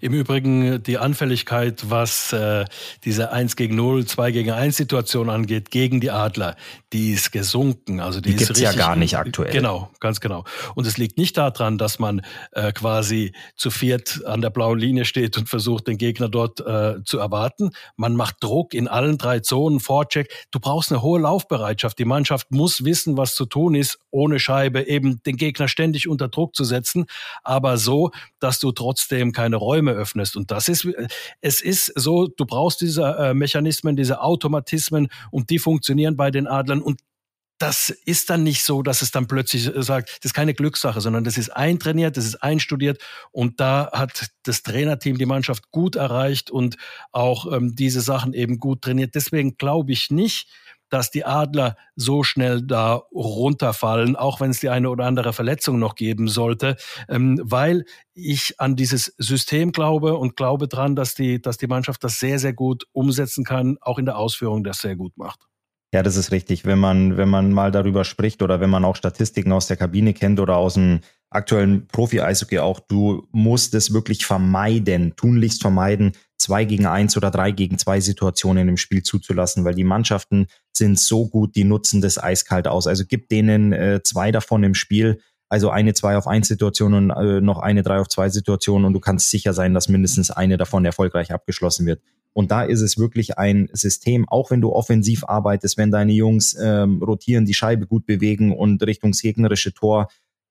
Im Übrigen die Anfälligkeit, was äh, diese 1 gegen 0, 2 gegen 1 Situation angeht, gegen die Adler, die ist gesunken. Also die, die gibt es ja gar nicht aktuell. Genau, ganz genau. Und es liegt nicht daran, dass man äh, quasi zu viert an der blauen Linie steht und versucht, den Gegner dort äh, zu erwarten. Man macht Druck in allen drei Zonen, Vorcheck. Du brauchst eine hohe Laufbereitschaft. Die Mannschaft muss wissen, was zu tun ist, ohne Scheibe eben den Gegner ständig unter Druck zu setzen, aber so, dass du trotzdem keine Räume öffnest. Und das ist, es ist so, du brauchst diese äh, Mechanismen, diese Automatismen und die funktionieren bei den Adlern. Und das ist dann nicht so, dass es dann plötzlich sagt, das ist keine Glückssache, sondern das ist eintrainiert, das ist einstudiert und da hat das Trainerteam die Mannschaft gut erreicht und auch ähm, diese Sachen eben gut trainiert. Deswegen glaube ich nicht, dass die Adler so schnell da runterfallen, auch wenn es die eine oder andere Verletzung noch geben sollte, ähm, weil ich an dieses System glaube und glaube dran, dass die, dass die Mannschaft das sehr, sehr gut umsetzen kann, auch in der Ausführung das sehr gut macht. Ja, das ist richtig. Wenn man, wenn man mal darüber spricht oder wenn man auch Statistiken aus der Kabine kennt oder aus dem aktuellen Profi-Eishockey auch, du musst es wirklich vermeiden, tunlichst vermeiden, zwei gegen eins oder drei gegen zwei Situationen im Spiel zuzulassen, weil die Mannschaften sind so gut, die nutzen das eiskalt aus. Also gibt denen äh, zwei davon im Spiel, also eine zwei auf eins Situation und äh, noch eine drei auf zwei Situation und du kannst sicher sein, dass mindestens eine davon erfolgreich abgeschlossen wird. Und da ist es wirklich ein System, auch wenn du offensiv arbeitest, wenn deine Jungs ähm, rotieren, die Scheibe gut bewegen und Richtung gegnerische Tor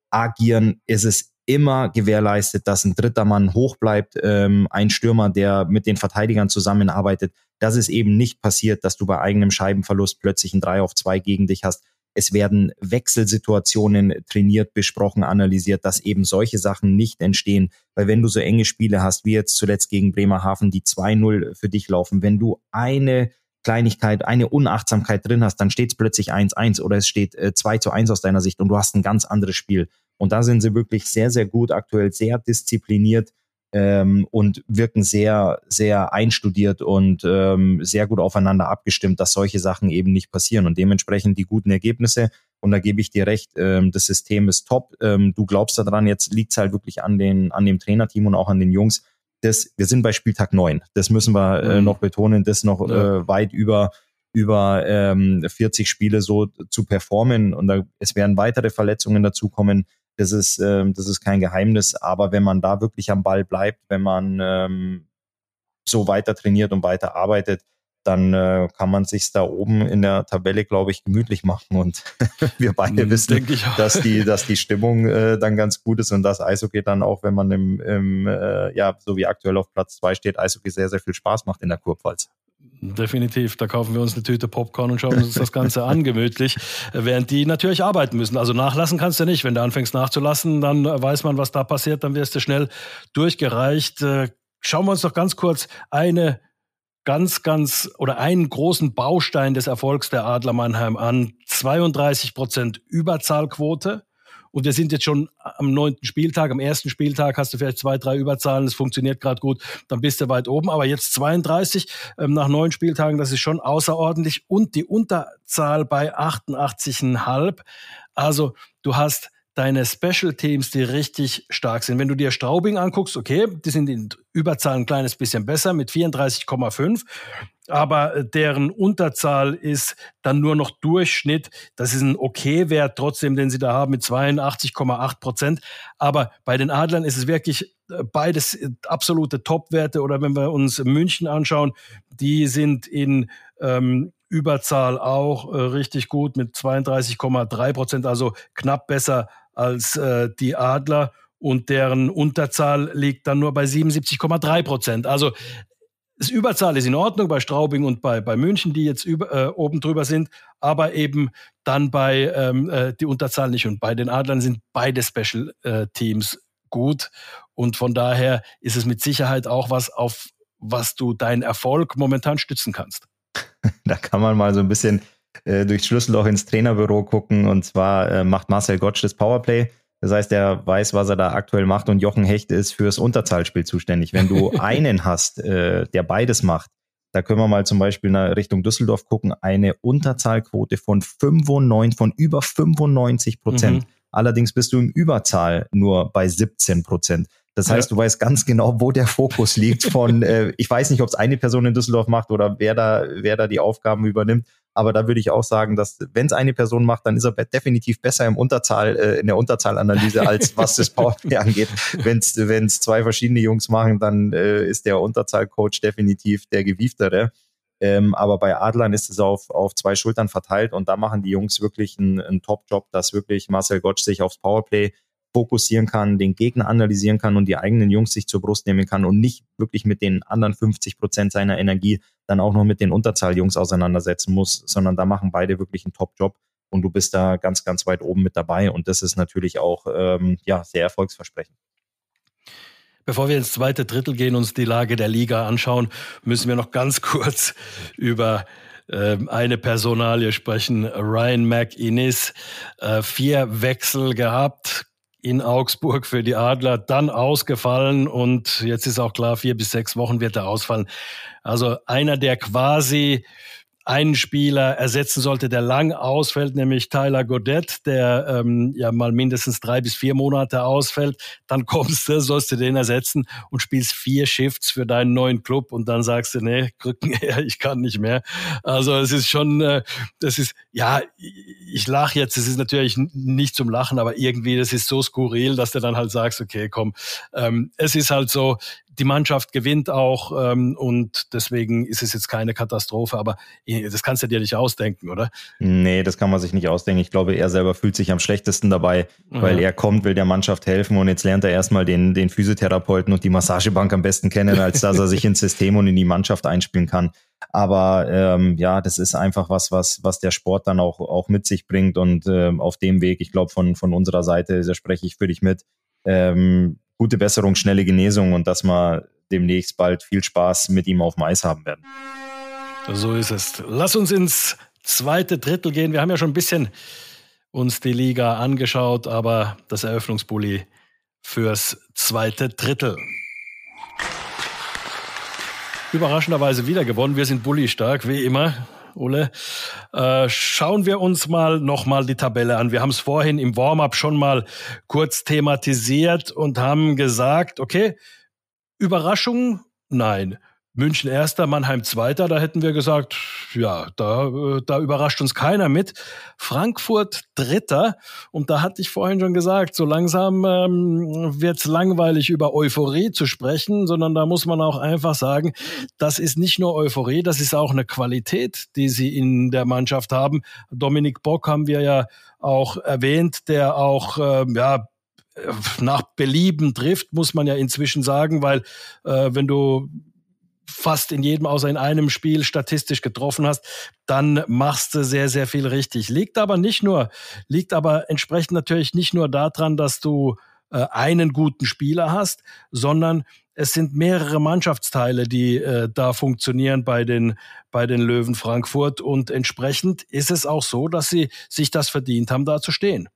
agieren, ist es immer gewährleistet, dass ein dritter Mann hoch bleibt, ähm, ein Stürmer, der mit den Verteidigern zusammenarbeitet, dass es eben nicht passiert, dass du bei eigenem Scheibenverlust plötzlich ein 3 auf 2 gegen dich hast. Es werden Wechselsituationen trainiert, besprochen, analysiert, dass eben solche Sachen nicht entstehen. Weil wenn du so enge Spiele hast, wie jetzt zuletzt gegen Bremerhaven, die 2-0 für dich laufen, wenn du eine Kleinigkeit, eine Unachtsamkeit drin hast, dann steht es plötzlich 1-1 oder es steht äh, 2 zu 1 aus deiner Sicht und du hast ein ganz anderes Spiel. Und da sind sie wirklich sehr, sehr gut aktuell, sehr diszipliniert ähm, und wirken sehr, sehr einstudiert und ähm, sehr gut aufeinander abgestimmt, dass solche Sachen eben nicht passieren. Und dementsprechend die guten Ergebnisse. Und da gebe ich dir recht, ähm, das System ist top. Ähm, du glaubst daran, jetzt liegt es halt wirklich an, den, an dem Trainerteam und auch an den Jungs. Das, wir sind bei Spieltag neun. Das müssen wir äh, mhm. noch betonen, das noch ja. äh, weit über über ähm, 40 Spiele so zu performen und da, es werden weitere Verletzungen dazukommen. Das ist, ähm, das ist kein Geheimnis. Aber wenn man da wirklich am Ball bleibt, wenn man ähm, so weiter trainiert und weiter arbeitet, dann äh, kann man sich da oben in der Tabelle, glaube ich, gemütlich machen. Und [laughs] wir beide hm, wissen, dass die, dass die Stimmung äh, dann ganz gut ist und das Eishockey dann auch, wenn man im, im äh, ja, so wie aktuell auf Platz zwei steht, Eishockey sehr, sehr viel Spaß macht in der Kurpfalz. Definitiv. Da kaufen wir uns eine Tüte Popcorn und schauen uns das Ganze an, gemütlich, während die natürlich arbeiten müssen. Also nachlassen kannst du nicht. Wenn du anfängst nachzulassen, dann weiß man, was da passiert, dann wirst du schnell durchgereicht. Äh, schauen wir uns doch ganz kurz eine ganz, ganz oder einen großen Baustein des Erfolgs der Adler Mannheim an. 32 Prozent Überzahlquote. Und wir sind jetzt schon am neunten Spieltag. Am ersten Spieltag hast du vielleicht zwei, drei Überzahlen. Es funktioniert gerade gut. Dann bist du weit oben. Aber jetzt 32 ähm, nach neun Spieltagen, das ist schon außerordentlich. Und die Unterzahl bei 88,5. Also du hast deine Special Teams, die richtig stark sind. Wenn du dir Straubing anguckst, okay, die sind in Überzahl ein kleines bisschen besser mit 34,5, aber äh, deren Unterzahl ist dann nur noch Durchschnitt. Das ist ein okay Wert trotzdem, den sie da haben mit 82,8 Prozent. Aber bei den Adlern ist es wirklich äh, beides äh, absolute Top-Werte. Oder wenn wir uns München anschauen, die sind in ähm, Überzahl auch äh, richtig gut mit 32,3 Prozent, also knapp besser als äh, die Adler und deren Unterzahl liegt dann nur bei 77,3 Prozent. Also das Überzahl ist in Ordnung bei Straubing und bei, bei München, die jetzt über, äh, oben drüber sind, aber eben dann bei ähm, äh, die Unterzahl nicht. Und bei den Adlern sind beide Special äh, Teams gut. Und von daher ist es mit Sicherheit auch was, auf was du deinen Erfolg momentan stützen kannst. [laughs] Da kann man mal so ein bisschen äh, durchs Schlüsselloch ins Trainerbüro gucken. Und zwar äh, macht Marcel Gottsch das Powerplay. Das heißt, er weiß, was er da aktuell macht und Jochen Hecht ist fürs Unterzahlspiel zuständig. Wenn du [laughs] einen hast, äh, der beides macht, Da können wir mal zum Beispiel nach Richtung Düsseldorf gucken. Eine Unterzahlquote von 95, von über 95 Prozent. Mhm. Allerdings bist du im Überzahl nur bei 17 Prozent. Das heißt, ja. du weißt ganz genau, wo der Fokus liegt von, [laughs] äh, ich weiß nicht, ob es eine Person in Düsseldorf macht oder wer da, wer da die Aufgaben übernimmt. Aber da würde ich auch sagen, dass wenn es eine Person macht, dann ist er definitiv besser im Unterzahl, äh, in der Unterzahlanalyse, als [laughs] was das Powerplay angeht. Wenn es zwei verschiedene Jungs machen, dann äh, ist der Unterzahlcoach definitiv der gewieftere. Ähm, aber bei Adlern ist es auf, auf zwei Schultern verteilt und da machen die Jungs wirklich einen, einen Top-Job, dass wirklich Marcel Gottsch sich aufs Powerplay fokussieren kann, den Gegner analysieren kann und die eigenen Jungs sich zur Brust nehmen kann und nicht wirklich mit den anderen 50 Prozent seiner Energie dann auch noch mit den Unterzahljungs auseinandersetzen muss, sondern da machen beide wirklich einen Top-Job und du bist da ganz, ganz weit oben mit dabei und das ist natürlich auch ähm, ja, sehr erfolgsversprechend. Bevor wir ins zweite Drittel gehen, uns die Lage der Liga anschauen, müssen wir noch ganz [laughs] kurz über ähm, eine Personalie sprechen. Ryan McInnes, äh, vier Wechsel gehabt, in Augsburg für die Adler, dann ausgefallen und jetzt ist auch klar, vier bis sechs Wochen wird er ausfallen. Also einer, der quasi einen Spieler ersetzen sollte, der lang ausfällt, nämlich Tyler Godet, der ähm, ja mal mindestens drei bis vier Monate ausfällt. Dann [laughs] kommst du, sollst du den ersetzen und spielst vier Shifts für deinen neuen Club und dann sagst du, nee, Krücken [laughs] her, ich kann nicht mehr. Also es ist schon, äh, das ist, ja, ich lache jetzt, es ist natürlich nicht zum Lachen, aber irgendwie, das ist so skurril, dass du dann halt sagst, okay, komm, ähm, es ist halt so, die Mannschaft gewinnt auch ähm, und deswegen ist es jetzt keine Katastrophe, aber das kannst du dir nicht ausdenken, oder? Nee, das kann man sich nicht ausdenken. Ich glaube, er selber fühlt sich am schlechtesten dabei, weil ja. er kommt, will der Mannschaft helfen und jetzt lernt er erstmal den, den Physiotherapeuten und die Massagebank am besten kennen, als dass er sich ins System und in die Mannschaft einspielen kann. Aber ähm, ja, das ist einfach was, was, was der Sport dann auch, auch mit sich bringt und ähm, auf dem Weg, ich glaube, von, von unserer Seite, da spreche ich für dich mit, ähm, gute Besserung, schnelle Genesung und dass wir demnächst bald viel Spaß mit ihm auf dem Eis haben werden. So ist es. Lass uns ins zweite Drittel gehen. Wir haben ja schon ein bisschen uns die Liga angeschaut, aber das Eröffnungsbully fürs zweite Drittel. Überraschenderweise wieder gewonnen. Wir sind Bully stark, wie immer. Ole. Äh, schauen wir uns mal nochmal die Tabelle an. Wir haben es vorhin im Warm-up schon mal kurz thematisiert und haben gesagt, okay, Überraschung? Nein. München erster, Mannheim zweiter, da hätten wir gesagt, ja, da, äh, da überrascht uns keiner mit. Frankfurt dritter, und da hatte ich vorhin schon gesagt, so langsam ähm, wird es langweilig über Euphorie zu sprechen, sondern da muss man auch einfach sagen, das ist nicht nur Euphorie, das ist auch eine Qualität, die sie in der Mannschaft haben. Dominik Bock haben wir ja auch erwähnt, der auch, äh, ja, nach Belieben trifft, muss man ja inzwischen sagen, weil äh, wenn du fast in jedem außer in einem Spiel statistisch getroffen hast, dann machst du sehr, sehr viel richtig. Liegt aber nicht nur, liegt aber entsprechend natürlich nicht nur daran, dass du äh, einen guten Spieler hast, sondern es sind mehrere Mannschaftsteile, die äh, da funktionieren bei den, bei den Löwen Frankfurt und entsprechend ist es auch so, dass sie sich das verdient haben, da zu stehen.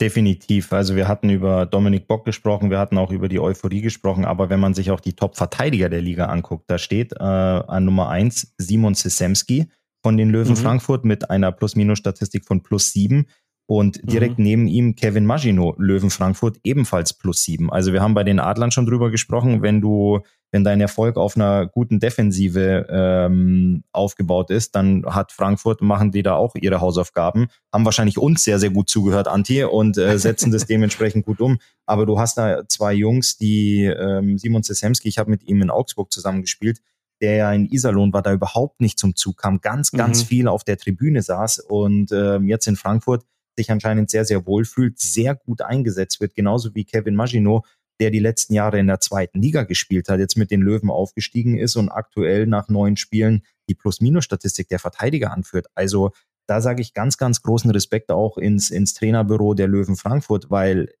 Definitiv. Also wir hatten über Dominik Bock gesprochen, wir hatten auch über die Euphorie gesprochen, aber wenn man sich auch die Top-Verteidiger der Liga anguckt, da steht äh, an Nummer eins Simon Sisemski von den Löwen mhm. Frankfurt mit einer Plus-Minus-Statistik von plus sieben und direkt mhm. neben ihm Kevin Magino, Löwen Frankfurt, ebenfalls plus sieben. Also wir haben bei den Adlern schon drüber gesprochen, wenn du, wenn dein Erfolg auf einer guten Defensive ähm, aufgebaut ist, dann hat Frankfurt, machen die da auch ihre Hausaufgaben, haben wahrscheinlich uns sehr, sehr gut zugehört, Anti, und äh, setzen das [laughs] dementsprechend gut um. Aber du hast da zwei Jungs, die ähm, Simon Sesemski, ich habe mit ihm in Augsburg zusammengespielt, der ja in Iserlohn war, da überhaupt nicht zum Zug kam, ganz, ganz mhm. viel auf der Tribüne saß und ähm, jetzt in Frankfurt sich anscheinend sehr, sehr wohl fühlt, sehr gut eingesetzt wird, genauso wie Kevin Magino, der die letzten Jahre in der zweiten Liga gespielt hat, jetzt mit den Löwen aufgestiegen ist und aktuell nach neun Spielen die Plus-Minus-Statistik der Verteidiger anführt. Also da sage ich ganz, ganz großen Respekt auch ins, ins Trainerbüro der Löwen Frankfurt, weil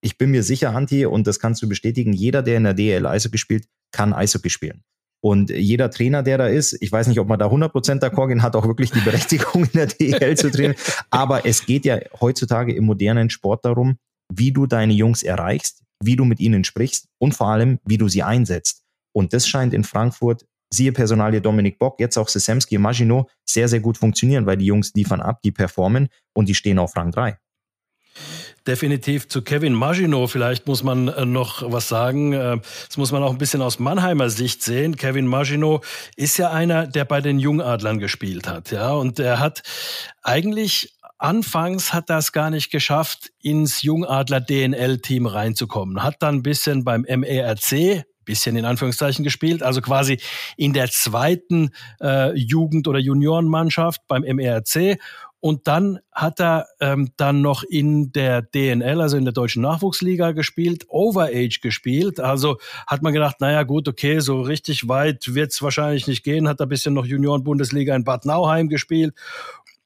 ich bin mir sicher, Hanti, und das kannst du bestätigen, jeder, der in der DL Eishockey spielt, kann Eishockey spielen. Und jeder Trainer, der da ist, ich weiß nicht, ob man da 100% d'accord gehen, hat auch wirklich die Berechtigung in der DL zu trainieren. [laughs] Aber es geht ja heutzutage im modernen Sport darum, wie du deine Jungs erreichst, wie du mit ihnen sprichst und vor allem, wie du sie einsetzt. Und das scheint in Frankfurt siehe Personalie Dominik Bock, jetzt auch Sesemski Maginot, sehr, sehr gut funktionieren, weil die Jungs liefern ab, die performen und die stehen auf Rang 3 definitiv zu Kevin Maginot. Vielleicht muss man äh, noch was sagen. Äh, das muss man auch ein bisschen aus Mannheimer Sicht sehen. Kevin Maginot ist ja einer, der bei den Jungadlern gespielt hat. Ja, und er hat eigentlich Anfangs hat er es gar nicht geschafft, ins Jungadler DNL-Team reinzukommen. Hat dann ein bisschen beim MERC, bisschen in Anführungszeichen gespielt, also quasi in der zweiten äh, Jugend- oder Juniorenmannschaft beim MERC und dann hat er ähm, dann noch in der DNL, also in der deutschen Nachwuchsliga gespielt, Overage gespielt. Also hat man gedacht, naja gut, okay, so richtig weit wird's wahrscheinlich nicht gehen. Hat er bisschen noch Junioren-Bundesliga in Bad Nauheim gespielt.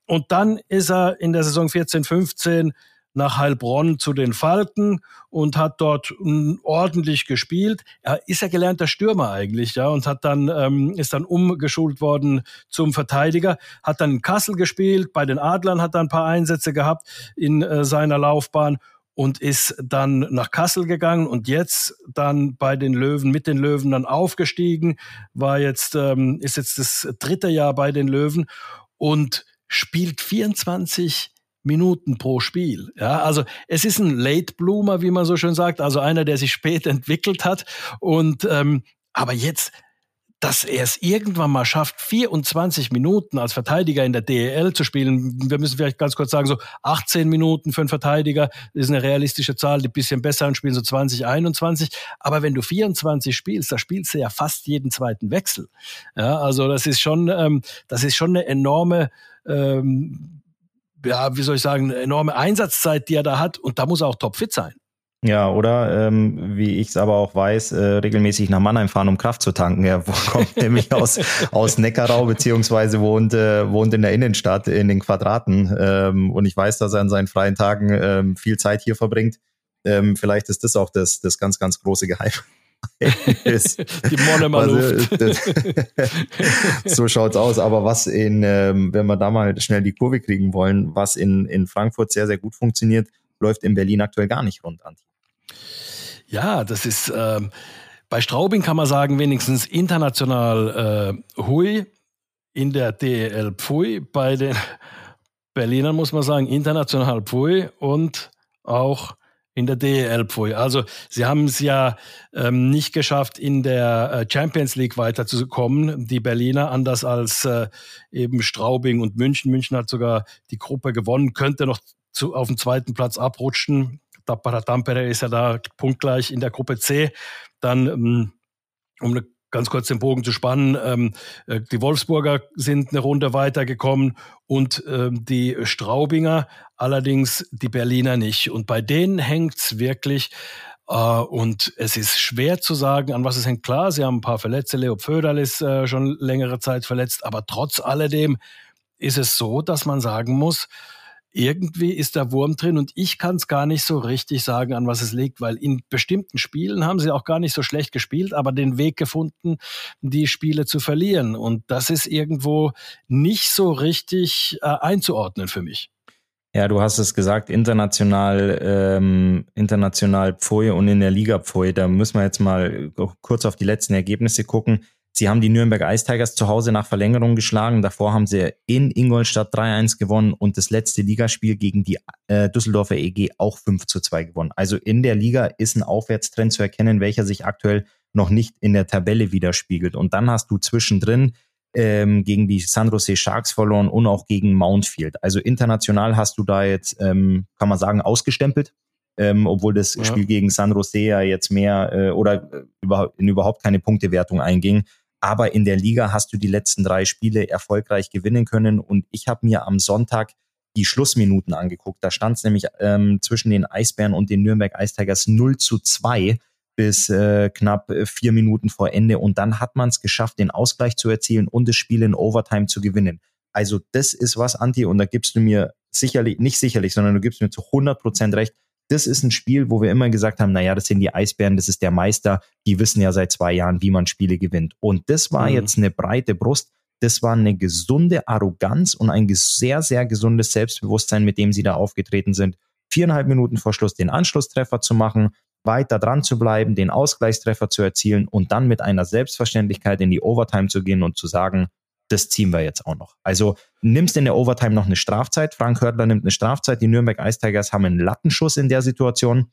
Und dann ist er in der Saison 14, 15 nach Heilbronn zu den Falken und hat dort ordentlich gespielt. Er ist ja gelernter Stürmer eigentlich, ja, und hat dann ähm, ist dann umgeschult worden zum Verteidiger, hat dann in Kassel gespielt, bei den Adlern hat er ein paar Einsätze gehabt in äh, seiner Laufbahn und ist dann nach Kassel gegangen und jetzt dann bei den Löwen mit den Löwen dann aufgestiegen, war jetzt ähm, ist jetzt das dritte Jahr bei den Löwen und spielt 24 Minuten pro Spiel. Ja, also es ist ein Late Bloomer, wie man so schön sagt, also einer, der sich spät [laughs] entwickelt hat. Und ähm, aber jetzt, dass er es irgendwann mal schafft, 24 Minuten als Verteidiger in der DEL zu spielen. Wir müssen vielleicht ganz kurz sagen, so 18 Minuten für einen Verteidiger ist eine realistische Zahl. Die bisschen besseren spielen so 20, 21. Aber wenn du 24 spielst, da spielst du ja fast jeden zweiten Wechsel. Ja, also das ist schon, ähm, das ist schon eine enorme ähm, ja, wie soll ich sagen, eine enorme Einsatzzeit, die er da hat und da muss er auch topfit sein. Ja, oder ähm, wie ich es aber auch weiß, äh, regelmäßig nach Mannheim fahren, um Kraft zu tanken. Er [laughs] kommt nämlich aus, aus Neckarau, beziehungsweise wohnt, äh, wohnt in der Innenstadt in den Quadraten. Ähm, und ich weiß, dass er an seinen freien Tagen ähm, viel Zeit hier verbringt. Ähm, vielleicht ist das auch das, das ganz, ganz große Geheimnis. Die Monomer Luft. [laughs] so schaut's aus. Aber was in, ähm, wenn wir da mal schnell die Kurve kriegen wollen, was in, in Frankfurt sehr, sehr gut funktioniert, läuft in Berlin aktuell gar nicht rund, Anti. Ja, das ist ähm, bei Straubing kann man sagen, wenigstens international äh, Hui, in der DEL Pfui, bei den Berlinern muss man sagen, international Pfui und auch in der DEL Pfui. Also sie haben es ja ähm, nicht geschafft, in der äh, Champions League weiterzukommen, die Berliner, anders als äh, eben Straubing und München. München hat sogar die Gruppe gewonnen, könnte noch zu, auf den zweiten Platz abrutschen. Tampere ist ja da punktgleich in der Gruppe C. Dann ähm, um eine ganz kurz den Bogen zu spannen, ähm, äh, die Wolfsburger sind eine Runde weitergekommen und ähm, die Straubinger, allerdings die Berliner nicht. Und bei denen hängt's wirklich. Äh, und es ist schwer zu sagen, an was es hängt. Klar, sie haben ein paar Verletzte. Leo Pföderl ist äh, schon längere Zeit verletzt. Aber trotz alledem ist es so, dass man sagen muss, irgendwie ist der Wurm drin und ich kann es gar nicht so richtig sagen, an was es liegt, weil in bestimmten Spielen haben sie auch gar nicht so schlecht gespielt, aber den Weg gefunden, die Spiele zu verlieren. Und das ist irgendwo nicht so richtig äh, einzuordnen für mich. Ja, du hast es gesagt, international, ähm, international Pfui und in der Liga Pfui. Da müssen wir jetzt mal kurz auf die letzten Ergebnisse gucken. Sie haben die Nürnberg Ice Tigers zu Hause nach Verlängerung geschlagen. Davor haben sie in Ingolstadt 3-1 gewonnen und das letzte Ligaspiel gegen die äh, Düsseldorfer EG auch 5 2 gewonnen. Also in der Liga ist ein Aufwärtstrend zu erkennen, welcher sich aktuell noch nicht in der Tabelle widerspiegelt. Und dann hast du zwischendrin ähm, gegen die San Jose Sharks verloren und auch gegen Mountfield. Also international hast du da jetzt, ähm, kann man sagen, ausgestempelt ähm, obwohl das ja. Spiel gegen San Jose ja jetzt mehr äh, oder äh, überhaupt, in überhaupt keine Punktewertung einging. Aber in der Liga hast du die letzten drei Spiele erfolgreich gewinnen können. Und ich habe mir am Sonntag die Schlussminuten angeguckt. Da stand es nämlich ähm, zwischen den Eisbären und den Nürnberg Ice Tigers 0 zu 2 bis äh, knapp vier Minuten vor Ende. Und dann hat man es geschafft, den Ausgleich zu erzielen und das Spiel in Overtime zu gewinnen. Also das ist was, Anti, und da gibst du mir sicherlich, nicht sicherlich, sondern du gibst mir zu 100 Prozent recht, das ist ein Spiel, wo wir immer gesagt haben, naja, das sind die Eisbären, das ist der Meister, die wissen ja seit zwei Jahren, wie man Spiele gewinnt. Und das war mhm. jetzt eine breite Brust, das war eine gesunde Arroganz und ein sehr, sehr gesundes Selbstbewusstsein, mit dem sie da aufgetreten sind. Viereinhalb Minuten vor Schluss den Anschlusstreffer zu machen, weiter dran zu bleiben, den Ausgleichstreffer zu erzielen und dann mit einer Selbstverständlichkeit in die Overtime zu gehen und zu sagen, das ziehen wir jetzt auch noch. Also nimmst in der Overtime noch eine Strafzeit. Frank Hördler nimmt eine Strafzeit. Die Nürnberg Ice Tigers haben einen Lattenschuss in der Situation.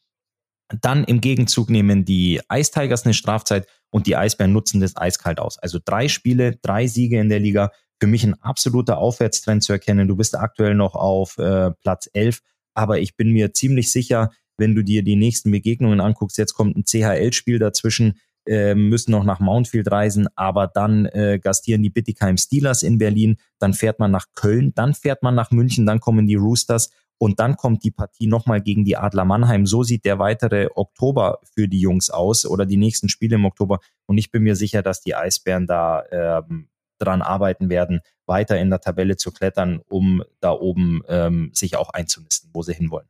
Dann im Gegenzug nehmen die Ice Tigers eine Strafzeit und die Eisbären nutzen das eiskalt aus. Also drei Spiele, drei Siege in der Liga. Für mich ein absoluter Aufwärtstrend zu erkennen. Du bist aktuell noch auf äh, Platz 11, aber ich bin mir ziemlich sicher, wenn du dir die nächsten Begegnungen anguckst, jetzt kommt ein CHL-Spiel dazwischen, äh, müssen noch nach Mountfield reisen, aber dann äh, gastieren die Bittigheim Steelers in Berlin, dann fährt man nach Köln, dann fährt man nach München, dann kommen die Roosters und dann kommt die Partie nochmal gegen die Adler Mannheim. So sieht der weitere Oktober für die Jungs aus oder die nächsten Spiele im Oktober. Und ich bin mir sicher, dass die Eisbären da ähm, dran arbeiten werden, weiter in der Tabelle zu klettern, um da oben ähm, sich auch einzunisten, wo sie hinwollen.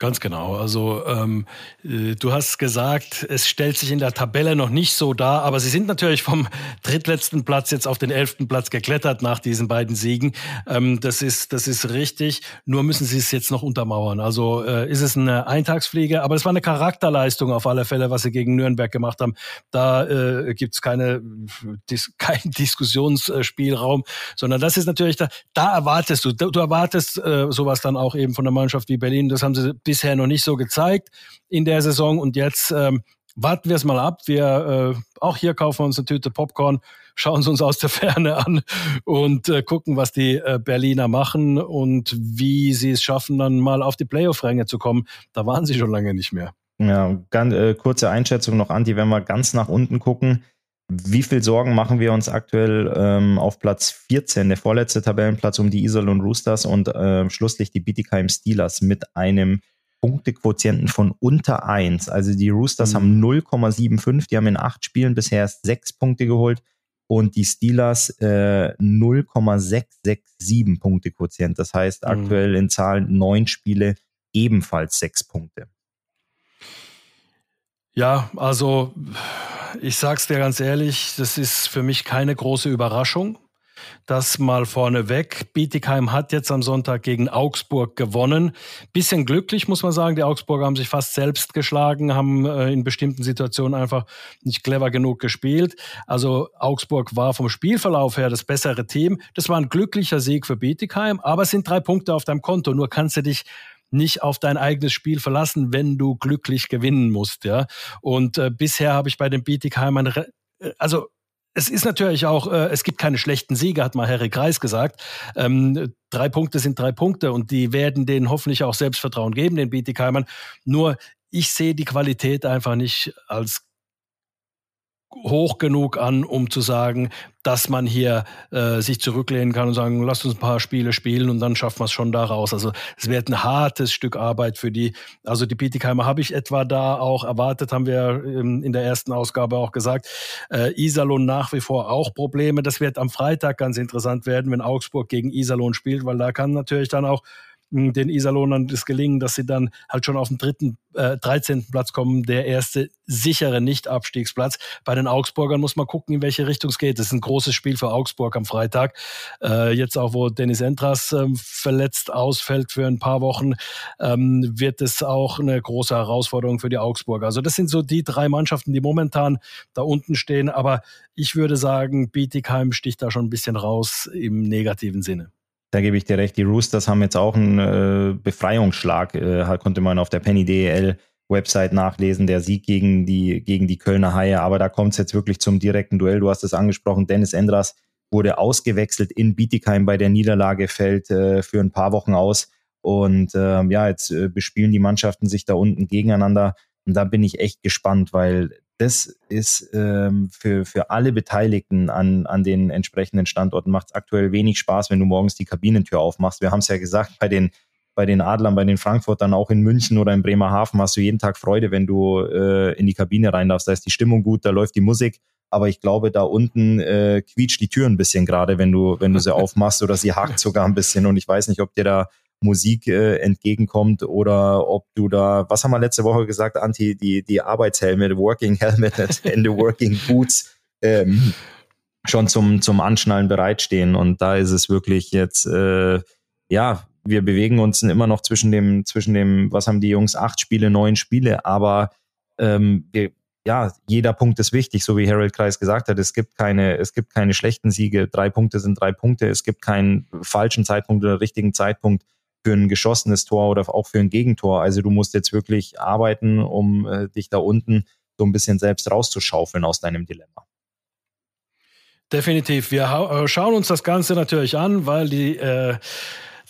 Ganz genau. Also ähm, äh, du hast gesagt, es stellt sich in der Tabelle noch nicht so dar, aber sie sind natürlich vom [laughs] drittletzten Platz jetzt auf den elften Platz geklettert nach diesen beiden Siegen. Ähm, das ist das ist richtig. Nur müssen sie es jetzt noch untermauern. Also äh, ist es eine Eintagsfliege, aber es war eine Charakterleistung auf alle Fälle, was sie gegen Nürnberg gemacht haben. Da äh, gibt es keine [laughs] dis, keinen [laughs] Diskussionsspielraum, sondern das ist natürlich da. Da erwartest du, du, du erwartest äh, sowas dann auch eben von der Mannschaft wie Berlin. Das haben sie bisher noch nicht so gezeigt in der Saison. Und jetzt ähm, warten wir es mal ab. Wir äh, auch hier kaufen wir uns eine Tüte Popcorn, [laughs] schauen es uns aus der Ferne an und äh, gucken, was die äh, Berliner machen und wie sie es schaffen, dann mal auf die Playoff-Ränge zu kommen. Da waren sie schon lange nicht mehr. Ja, ganz äh, kurze Einschätzung noch, Anti, wenn wir ganz nach unten gucken. Wie viel Sorgen machen wir uns aktuell ähm, auf Platz 14, der vorletzte Tabellenplatz um die und Roosters und äh, schlusslich die Bietigheim Steelers mit einem Punktequotienten von unter 1. Also die Roosters mhm. haben 0,75, die haben in acht Spielen bisher erst sechs Punkte geholt und die Steelers äh, 0,667 Punktequotient. Das heißt mhm. aktuell in Zahlen neun Spiele ebenfalls sechs Punkte. Ja, also ich sag's dir ganz ehrlich, das ist für mich keine große Überraschung. Das mal vorneweg. Bietigheim hat jetzt am Sonntag gegen Augsburg gewonnen. Bisschen glücklich, muss man sagen. Die Augsburger haben sich fast selbst geschlagen, haben äh, in bestimmten Situationen einfach nicht clever genug gespielt. Also Augsburg war vom Spielverlauf her das bessere Team. Das war ein glücklicher Sieg für Bietigheim, aber es sind drei Punkte auf deinem Konto. Nur kannst du dich nicht auf dein eigenes Spiel verlassen, wenn du glücklich gewinnen musst, ja. Und äh, bisher habe ich bei den Bietigheimern, äh, also es ist natürlich auch, äh, es gibt keine schlechten Siege, hat mal Harry Kreis gesagt. Ähm, drei Punkte sind drei Punkte und die werden denen hoffentlich auch Selbstvertrauen geben, den Bietigheimern. Nur ich sehe die Qualität einfach nicht als hoch genug an, um zu sagen, dass man hier äh, sich zurücklehnen kann und sagen, lasst uns ein paar Spiele spielen und dann schaffen wir es schon da raus. Also es wird ein hartes Stück Arbeit für die. Also die Bietigheimer habe ich etwa da auch erwartet, haben wir ähm, in der ersten Ausgabe auch gesagt. Äh, Iserlohn nach wie vor auch Probleme. Das wird am Freitag ganz interessant werden, wenn Augsburg gegen Iserlohn spielt, weil da kann natürlich dann auch den Iserlohnern das gelingen, dass sie dann halt schon auf den dritten, äh, 13. Platz kommen, der erste sichere Nicht-Abstiegsplatz. Bei den Augsburgern muss man gucken, in welche Richtung es geht. Das ist ein großes Spiel für Augsburg am Freitag. Äh, jetzt auch, wo Dennis Entras ähm, verletzt ausfällt für ein paar Wochen, ähm, wird es auch eine große Herausforderung für die Augsburger. Also das sind so die drei Mannschaften, die momentan da unten stehen. Aber ich würde sagen, Bietigheim sticht da schon ein bisschen raus im negativen Sinne. Da gebe ich dir recht. Die Roosters haben jetzt auch einen äh, Befreiungsschlag, äh, konnte man auf der Penny DEL Website nachlesen, der Sieg gegen die, gegen die Kölner Haie. Aber da kommt es jetzt wirklich zum direkten Duell. Du hast es angesprochen, Dennis Endras wurde ausgewechselt in Bietigheim bei der Niederlage, fällt äh, für ein paar Wochen aus. Und ähm, ja, jetzt äh, bespielen die Mannschaften sich da unten gegeneinander. Und da bin ich echt gespannt, weil das ist ähm, für, für alle Beteiligten an, an den entsprechenden Standorten macht es aktuell wenig Spaß, wenn du morgens die Kabinentür aufmachst. Wir haben es ja gesagt, bei den, bei den Adlern, bei den Frankfurtern, auch in München oder in Bremerhaven hast du jeden Tag Freude, wenn du äh, in die Kabine rein darfst. Da ist die Stimmung gut, da läuft die Musik. Aber ich glaube, da unten äh, quietscht die Tür ein bisschen gerade, wenn du, wenn du sie aufmachst oder sie hakt sogar ein bisschen. Und ich weiß nicht, ob dir da Musik äh, entgegenkommt oder ob du da, was haben wir letzte Woche gesagt, Anti, die, die Arbeitshelme, Working Helmet and [laughs] the Working Boots ähm, schon zum, zum Anschnallen bereitstehen. Und da ist es wirklich jetzt, äh, ja, wir bewegen uns immer noch zwischen dem, zwischen dem, was haben die Jungs, acht Spiele, neun Spiele, aber ähm, wir, ja, jeder Punkt ist wichtig, so wie Harold Kreis gesagt hat. Es gibt keine, es gibt keine schlechten Siege. Drei Punkte sind drei Punkte. Es gibt keinen falschen Zeitpunkt oder richtigen Zeitpunkt für ein geschossenes Tor oder auch für ein Gegentor. Also du musst jetzt wirklich arbeiten, um äh, dich da unten so ein bisschen selbst rauszuschaufeln aus deinem Dilemma. Definitiv. Wir äh, schauen uns das Ganze natürlich an, weil die äh,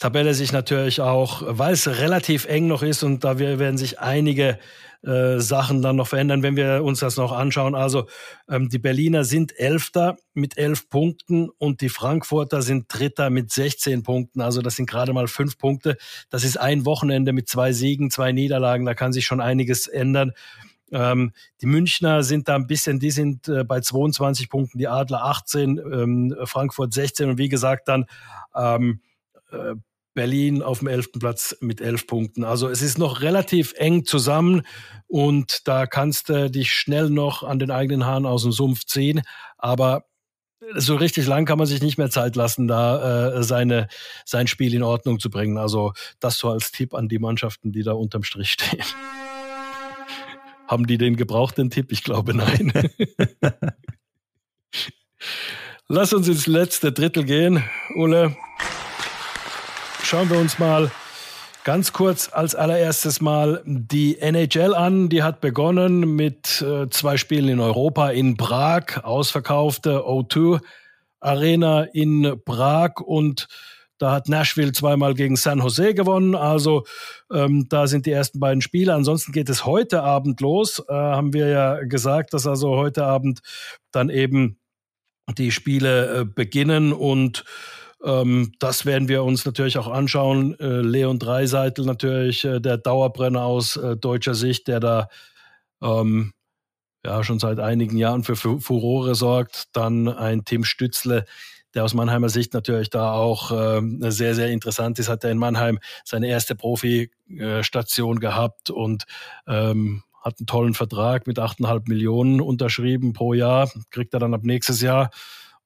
Tabelle sich natürlich auch, weil es relativ eng noch ist und da werden sich einige äh, Sachen dann noch verändern, wenn wir uns das noch anschauen. Also ähm, die Berliner sind Elfter mit elf Punkten und die Frankfurter sind Dritter mit 16 Punkten. Also das sind gerade mal fünf Punkte. Das ist ein Wochenende mit zwei Siegen, zwei Niederlagen. Da kann sich schon einiges ändern. Ähm, die Münchner sind da ein bisschen, die sind äh, bei 22 Punkten, die Adler 18, ähm, Frankfurt 16 und wie gesagt dann äh, Berlin auf dem 11. Platz mit 11 Punkten. Also es ist noch relativ eng zusammen und da kannst du dich schnell noch an den eigenen Haaren aus dem Sumpf ziehen. Aber so richtig lang kann man sich nicht mehr Zeit lassen, da äh, seine, sein Spiel in Ordnung zu bringen. Also das so als Tipp an die Mannschaften, die da unterm Strich stehen. [laughs] Haben die den gebraucht, den Tipp? Ich glaube nein. [laughs] Lass uns ins letzte Drittel gehen, Ulle schauen wir uns mal ganz kurz als allererstes mal die NHL an. Die hat begonnen mit äh, zwei Spielen in Europa, in Prag, ausverkaufte O2 Arena in Prag und da hat Nashville zweimal gegen San Jose gewonnen. Also ähm, da sind die ersten beiden Spiele. Ansonsten geht es heute Abend los. Äh, haben wir ja gesagt, dass also heute Abend dann eben die Spiele äh, beginnen und ähm, das werden wir uns natürlich auch anschauen. Äh, Leon Dreiseitel natürlich, äh, der Dauerbrenner aus äh, deutscher Sicht, der da ähm, ja schon seit einigen Jahren für Furore sorgt. Dann ein Tim Stützle, der aus Mannheimer Sicht natürlich da auch äh, sehr, sehr interessant ist, hat er in Mannheim seine erste Profi-Station gehabt und ähm, hat einen tollen Vertrag mit 8,5 Millionen unterschrieben pro Jahr, kriegt er dann ab nächstes Jahr.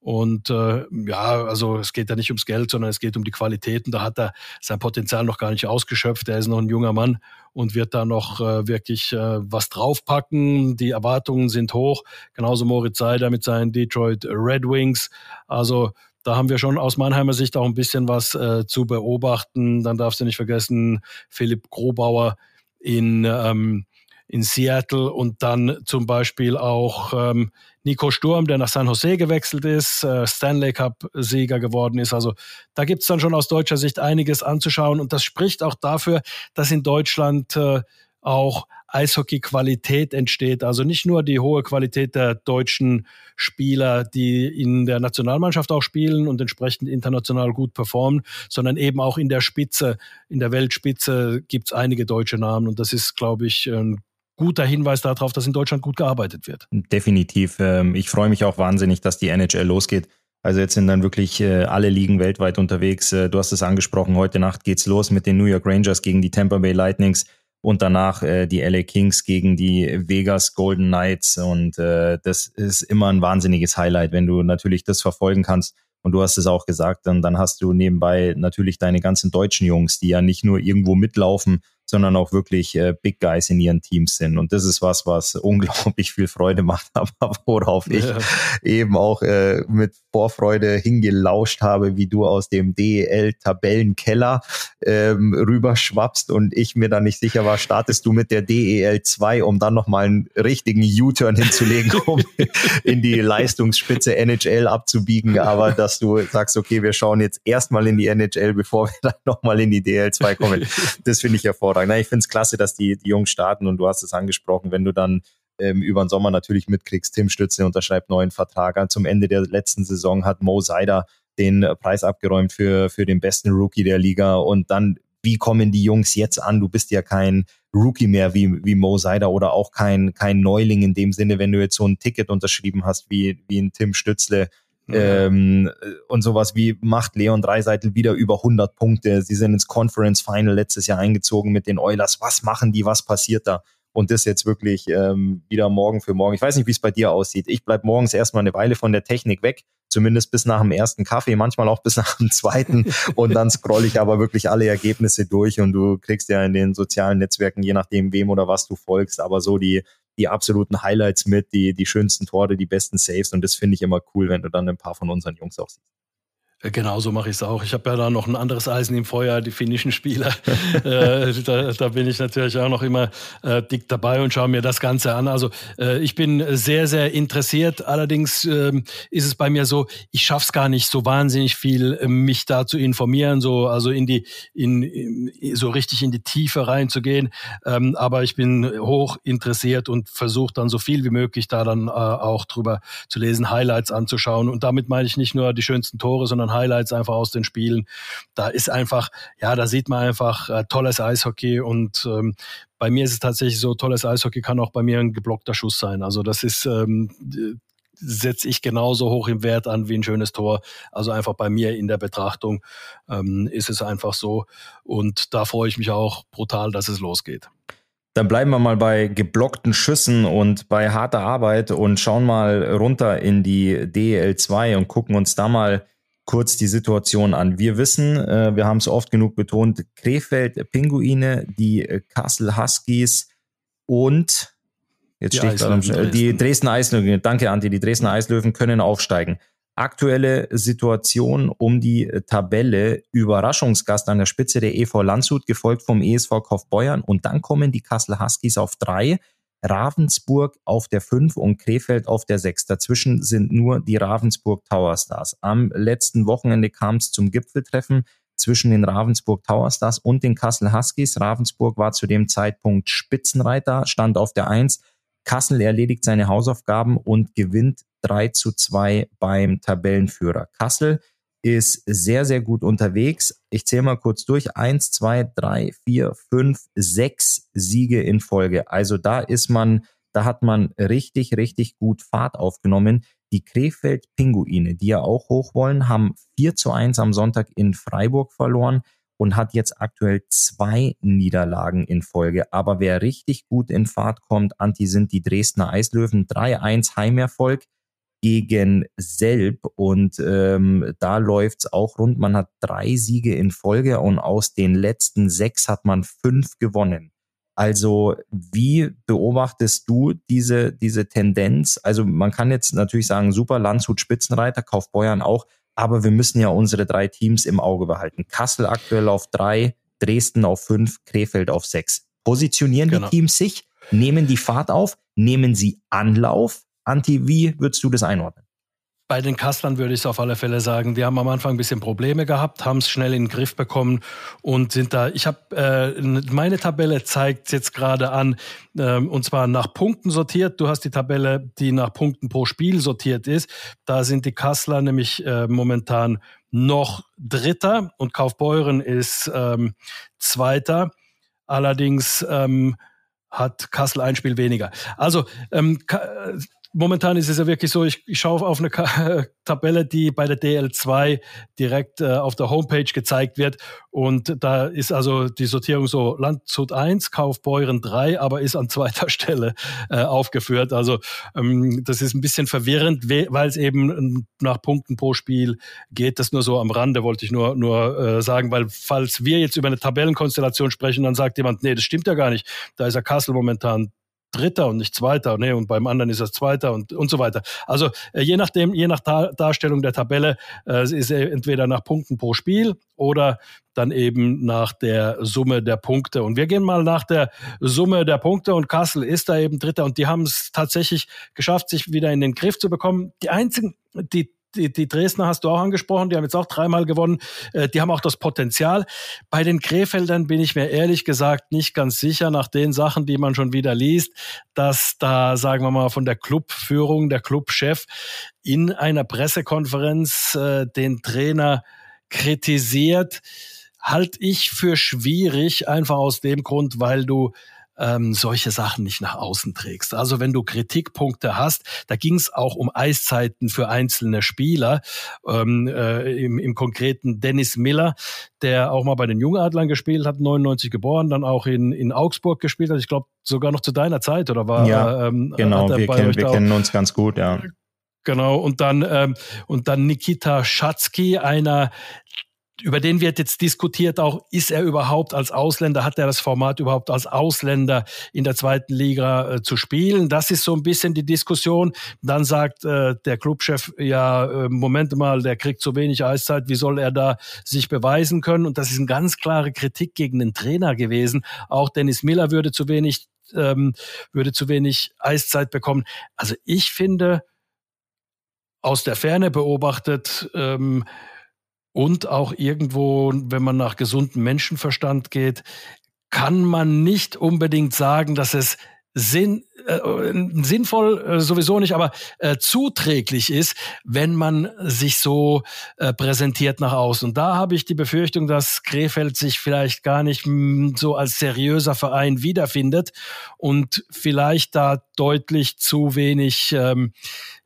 Und äh, ja, also es geht ja nicht ums Geld, sondern es geht um die Qualitäten. Da hat er sein Potenzial noch gar nicht ausgeschöpft. Er ist noch ein junger Mann und wird da noch äh, wirklich äh, was draufpacken. Die Erwartungen sind hoch. Genauso Moritz Seider mit seinen Detroit Red Wings. Also da haben wir schon aus Mannheimer Sicht auch ein bisschen was äh, zu beobachten. Dann darfst du nicht vergessen, Philipp Grobauer in ähm, in Seattle und dann zum Beispiel auch ähm, Nico Sturm, der nach San Jose gewechselt ist, äh, Stanley Cup-Sieger geworden ist. Also da gibt's dann schon aus deutscher Sicht einiges anzuschauen und das spricht auch dafür, dass in Deutschland äh, auch Eishockey-Qualität entsteht. Also nicht nur die hohe Qualität der deutschen Spieler, die in der Nationalmannschaft auch spielen und entsprechend international gut performen, sondern eben auch in der Spitze, in der Weltspitze gibt's einige deutsche Namen und das ist, glaube ich, ein guter Hinweis darauf, dass in Deutschland gut gearbeitet wird. Definitiv. Ähm, ich freue mich auch wahnsinnig, dass die NHL losgeht. Also jetzt sind dann wirklich äh, alle Ligen weltweit unterwegs. Äh, du hast es angesprochen, heute Nacht geht's los mit den New York Rangers gegen die Tampa Bay Lightnings und danach äh, die LA Kings gegen die Vegas Golden Knights. Und das ist immer ein wahnsinniges Highlight, wenn du natürlich das verfolgen kannst. Und du hast es auch gesagt, dann, dann hast du nebenbei natürlich deine ganzen deutschen Jungs, die ja nicht nur irgendwo mitlaufen, sondern auch wirklich äh, Big Guys in ihren Teams sind. Und das ist was, was [laughs] unglaublich viel Freude macht, [laughs] aber worauf ich ja. eben auch äh, mit Vorfreude hingelauscht habe, wie du aus dem DEL-Tabellenkeller ähm, rüberschwappst und ich mir dann nicht sicher war, startest du mit der DEL 2, um dann nochmal einen richtigen U-Turn hinzulegen, [laughs] um in die Leistungsspitze NHL abzubiegen, aber dass du sagst, okay, wir schauen jetzt erstmal in die NHL, bevor wir dann nochmal in die DEL 2 kommen. Das finde ich hervorragend hervorragend. Na, ich finde es klasse, dass die, die Jungs starten und du hast es angesprochen, wenn du dann ähm, über den Sommer natürlich mitkriegst, Tim Stütze unterschreibt neuen Vertrag. Zum Ende der letzten Saison hat Mo Seider den Preis abgeräumt für, für den besten Rookie der Liga und dann wie kommen die Jungs jetzt an? Du bist ja kein Rookie mehr wie, wie Mo Seider oder auch kein, kein Neuling in dem Sinne, wenn du jetzt so ein Ticket unterschrieben hast wie, wie ein Tim Stützle ähm, und sowas wie macht Leon Dreiseitel wieder über 100 Punkte. Sie sind ins Conference Final letztes Jahr eingezogen mit den Oilers. Was machen die? Was passiert da? Und das jetzt wirklich ähm, wieder morgen für morgen. Ich weiß nicht, wie es bei dir aussieht. Ich bleib morgens erstmal eine Weile von der Technik weg, zumindest bis nach dem ersten Kaffee, manchmal auch bis [laughs] nach dem zweiten. und dann scroll ich aber wirklich alle Ergebnisse durch und du kriegst ja in den sozialen Netzwerken, je nachdem wem oder was du folgst, aber so die die absoluten Highlights mit, die, die schönsten Tore, die besten Saves. Und das finde ich immer cool, wenn du dann ein paar von unseren Jungs auch siehst. Äh, genau so mache ich es auch. Ich habe ja da noch ein anderes Eisen im Feuer, die finnischen Spieler. [laughs] äh, da, da, bin ich natürlich auch noch immer äh, dick dabei und schaue mir das Ganze an. Also äh, ich bin sehr, sehr interessiert. Allerdings ähm, ist es bei mir so, ich schaffe es gar nicht so wahnsinnig viel, äh, mich da zu informieren, so also in die, in, in so richtig in die Tiefe reinzugehen. Ähm, aber ich bin hoch interessiert und versuche dann so viel wie möglich da dann äh, auch drüber zu lesen, Highlights anzuschauen. Und damit meine ich nicht nur die schönsten Tore, sondern Highlights einfach aus den Spielen. Da ist einfach, ja, da sieht man einfach äh, tolles Eishockey und ähm, bei mir ist es tatsächlich so, tolles Eishockey kann auch bei mir ein geblockter Schuss sein. Also das ist, ähm, setze ich genauso hoch im Wert an wie ein schönes Tor. Also einfach bei mir in der Betrachtung ähm, ist es einfach so. Und da freue ich mich auch brutal, dass es losgeht. Dann bleiben wir mal bei geblockten Schüssen und bei harter Arbeit und schauen mal runter in die DL2 und gucken uns da mal kurz die Situation an. Wir wissen, äh, wir haben es oft genug betont, Krefeld Pinguine, die äh, Kassel Huskies und jetzt steht da Dresden. die Dresden Eislöwen. Danke, Anti. Die Dresden Eislöwen können aufsteigen. Aktuelle Situation um die Tabelle. Überraschungsgast an der Spitze der EV Landshut, gefolgt vom ESV Kaufbeuern. Und dann kommen die Kassel Huskies auf drei. Ravensburg auf der 5 und Krefeld auf der 6. Dazwischen sind nur die Ravensburg Tower Stars. Am letzten Wochenende kam es zum Gipfeltreffen zwischen den Ravensburg Tower Stars und den Kassel Huskies. Ravensburg war zu dem Zeitpunkt Spitzenreiter, stand auf der 1. Kassel erledigt seine Hausaufgaben und gewinnt 3 zu 2 beim Tabellenführer. Kassel ist sehr, sehr gut unterwegs. Ich zähle mal kurz durch. Eins, zwei, drei, vier, fünf, sechs Siege in Folge. Also da ist man, da hat man richtig, richtig gut Fahrt aufgenommen. Die Krefeld Pinguine, die ja auch hoch wollen, haben 4 zu 1 am Sonntag in Freiburg verloren und hat jetzt aktuell zwei Niederlagen in Folge. Aber wer richtig gut in Fahrt kommt, Anti sind die Dresdner Eislöwen. 3-1 Heimerfolg gegen Selb und ähm, da läuft's auch rund. Man hat drei Siege in Folge und aus den letzten sechs hat man fünf gewonnen. Also wie beobachtest du diese, diese Tendenz? Also man kann jetzt natürlich sagen, super, Landshut Spitzenreiter, Kaufbeuern auch, aber wir müssen ja unsere drei Teams im Auge behalten. Kassel aktuell auf drei, Dresden auf fünf, Krefeld auf sechs. Positionieren genau. die Teams sich? Nehmen die Fahrt auf? Nehmen sie Anlauf? Anti, wie würdest du das einordnen? Bei den Kastlern würde ich es auf alle Fälle sagen. Die haben am Anfang ein bisschen Probleme gehabt, haben es schnell in den Griff bekommen und sind da. Ich habe äh, meine Tabelle zeigt jetzt gerade an äh, und zwar nach Punkten sortiert. Du hast die Tabelle, die nach Punkten pro Spiel sortiert ist. Da sind die Kassler nämlich äh, momentan noch Dritter und Kaufbeuren ist ähm, Zweiter. Allerdings ähm, hat Kassel ein Spiel weniger. Also ähm, momentan ist es ja wirklich so, ich, ich schaue auf eine Ka [laughs] Tabelle, die bei der DL2 direkt äh, auf der Homepage gezeigt wird. Und da ist also die Sortierung so Landshut 1, Kaufbeuren 3, aber ist an [laughs] zweiter Stelle äh, aufgeführt. Also ähm, das ist ein bisschen verwirrend, weil es eben nach Punkten pro Spiel geht. Das nur so am Rande, wollte ich nur, nur äh, sagen, weil falls wir jetzt über eine Tabellenkonstellation sprechen, dann sagt jemand, nee, das stimmt ja gar nicht. Da ist ja Kassel momentan Dritter und nicht Zweiter, nee, und beim anderen ist er Zweiter und, und so weiter. Also äh, je nachdem, je nach Dar Darstellung der Tabelle äh, ist er entweder nach Punkten pro Spiel oder dann eben nach der Summe der Punkte. Und wir gehen mal nach der Summe der Punkte und Kassel ist da eben Dritter und die haben es tatsächlich geschafft, sich wieder in den Griff zu bekommen. Die einzigen, die die, die Dresdner hast du auch angesprochen, die haben jetzt auch dreimal gewonnen. Äh, die haben auch das Potenzial. Bei den Krefeldern bin ich mir ehrlich gesagt nicht ganz sicher, nach den Sachen, die man schon wieder liest, dass da, sagen wir mal, von der Clubführung, der Clubchef in einer Pressekonferenz äh, den Trainer kritisiert, halte ich für schwierig, einfach aus dem Grund, weil du ähm, solche Sachen nicht nach außen trägst. Also wenn du Kritikpunkte hast, da ging es auch um Eiszeiten für einzelne Spieler. Ähm, äh, im, Im konkreten Dennis Miller, der auch mal bei den Jungadlern gespielt hat, 99 geboren, dann auch in, in Augsburg gespielt hat. Ich glaube sogar noch zu deiner Zeit oder war? Ja, ähm, genau. Wir, kennen, wir kennen uns ganz gut, ja. Genau, und dann, ähm, und dann Nikita Schatzky, einer über den wird jetzt diskutiert auch, ist er überhaupt als Ausländer, hat er das Format überhaupt als Ausländer in der zweiten Liga äh, zu spielen? Das ist so ein bisschen die Diskussion. Dann sagt äh, der Clubchef, ja, äh, Moment mal, der kriegt zu wenig Eiszeit, wie soll er da sich beweisen können? Und das ist eine ganz klare Kritik gegen den Trainer gewesen. Auch Dennis Miller würde zu wenig, ähm, würde zu wenig Eiszeit bekommen. Also ich finde, aus der Ferne beobachtet, ähm, und auch irgendwo, wenn man nach gesundem Menschenverstand geht, kann man nicht unbedingt sagen, dass es Sinn, äh, sinnvoll äh, sowieso nicht, aber äh, zuträglich ist, wenn man sich so äh, präsentiert nach außen. Und da habe ich die Befürchtung, dass Krefeld sich vielleicht gar nicht mh, so als seriöser Verein wiederfindet und vielleicht da deutlich zu wenig ähm,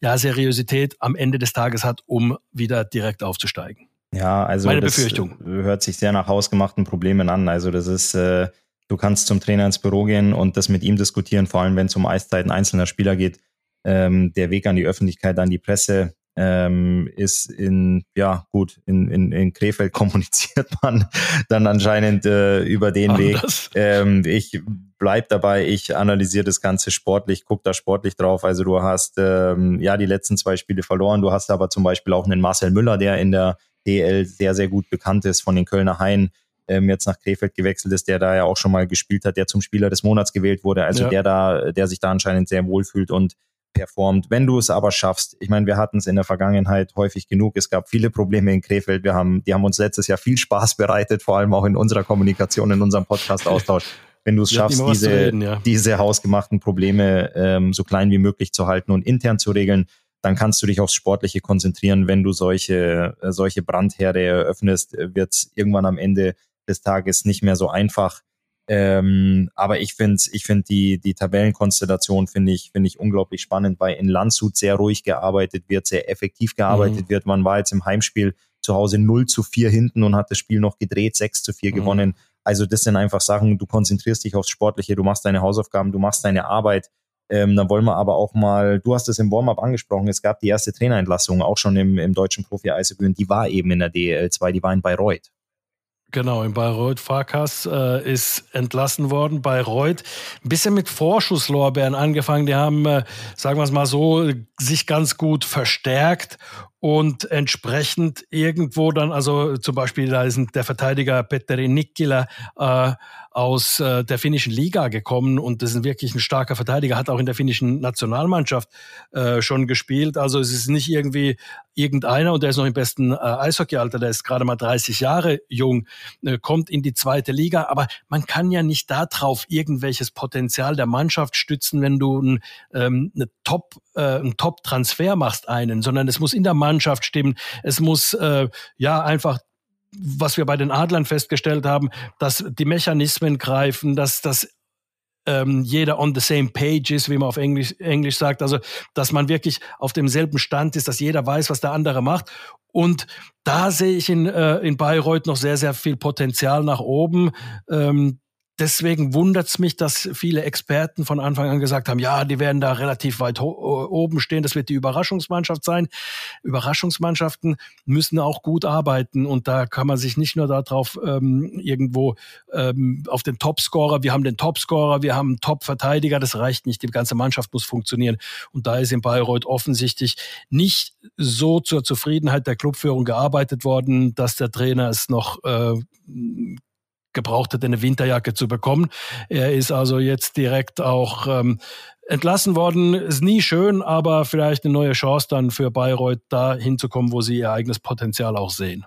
ja, Seriosität am Ende des Tages hat, um wieder direkt aufzusteigen. Ja, also Meine das Befürchtung. hört sich sehr nach hausgemachten Problemen an. Also das ist, äh, du kannst zum Trainer ins Büro gehen und das mit ihm diskutieren, vor allem wenn es um Eiszeiten einzelner Spieler geht. Ähm, der Weg an die Öffentlichkeit, an die Presse ähm, ist in, ja gut, in, in, in Krefeld [laughs] kommuniziert man dann anscheinend äh, über den Anders. Weg. Ähm, ich bleib dabei, ich analysiere das Ganze sportlich, guck da sportlich drauf. Also du hast ähm, ja die letzten zwei Spiele verloren, du hast aber zum Beispiel auch einen Marcel Müller, der in der DL sehr, sehr gut bekannt ist von den Kölner Haien, ähm, jetzt nach Krefeld gewechselt ist, der da ja auch schon mal gespielt hat, der zum Spieler des Monats gewählt wurde. Also ja. der da, der sich da anscheinend sehr wohl fühlt und performt. Wenn du es aber schaffst, ich meine, wir hatten es in der Vergangenheit häufig genug. Es gab viele Probleme in Krefeld. Wir haben, die haben uns letztes Jahr viel Spaß bereitet, vor allem auch in unserer Kommunikation, in unserem Podcast-Austausch. Wenn du es schaffst, diese, reden, ja. diese hausgemachten Probleme ähm, so klein wie möglich zu halten und intern zu regeln, dann kannst du dich aufs Sportliche konzentrieren. Wenn du solche, äh, solche Brandherde eröffnest, wird es irgendwann am Ende des Tages nicht mehr so einfach. Ähm, aber ich finde ich find die, die Tabellenkonstellation finde ich, finde ich unglaublich spannend, weil in Landshut sehr ruhig gearbeitet wird, sehr effektiv gearbeitet mhm. wird. Man war jetzt im Heimspiel zu Hause 0 zu 4 hinten und hat das Spiel noch gedreht, 6 zu 4 mhm. gewonnen. Also das sind einfach Sachen, du konzentrierst dich aufs Sportliche, du machst deine Hausaufgaben, du machst deine Arbeit ähm, dann wollen wir aber auch mal, du hast es im Warm-up angesprochen, es gab die erste Trainerentlassung auch schon im, im deutschen Profi-Eishockey die war eben in der DEL 2, die war in Bayreuth. Genau, in Bayreuth. Farkas äh, ist entlassen worden. Bayreuth, ein bisschen mit Vorschusslorbeeren angefangen. Die haben, äh, sagen wir es mal so, sich ganz gut verstärkt und entsprechend irgendwo dann, also zum Beispiel da ist der Verteidiger Petteri Nikkila äh, aus äh, der finnischen Liga gekommen und das ist wirklich ein starker Verteidiger, hat auch in der finnischen Nationalmannschaft äh, schon gespielt. Also es ist nicht irgendwie irgendeiner und der ist noch im besten äh, Eishockeyalter, der ist gerade mal 30 Jahre jung, äh, kommt in die zweite Liga, aber man kann ja nicht darauf irgendwelches Potenzial der Mannschaft stützen, wenn du ein, ähm, eine Top, äh, einen Top-Transfer machst einen, sondern es muss in der Mannschaft stimmen, es muss äh, ja einfach was wir bei den Adlern festgestellt haben, dass die Mechanismen greifen, dass das ähm, jeder on the same page ist, wie man auf Englisch, Englisch sagt. Also, dass man wirklich auf demselben Stand ist, dass jeder weiß, was der andere macht. Und da sehe ich in, äh, in Bayreuth noch sehr, sehr viel Potenzial nach oben. Ähm, deswegen wundert es mich, dass viele Experten von Anfang an gesagt haben, ja, die werden da relativ weit oben stehen, das wird die Überraschungsmannschaft sein. Überraschungsmannschaften müssen auch gut arbeiten. Und da kann man sich nicht nur darauf ähm, irgendwo ähm, auf den Topscorer, wir haben den Topscorer, wir haben einen Top-Verteidiger, das reicht nicht, die ganze Mannschaft muss funktionieren. Und da ist in Bayreuth offensichtlich nicht so zur Zufriedenheit der Clubführung gearbeitet worden, dass der Trainer es noch äh, gebraucht hat, eine Winterjacke zu bekommen. Er ist also jetzt direkt auch ähm, entlassen worden. Ist nie schön, aber vielleicht eine neue Chance dann für Bayreuth, da hinzukommen, wo sie ihr eigenes Potenzial auch sehen.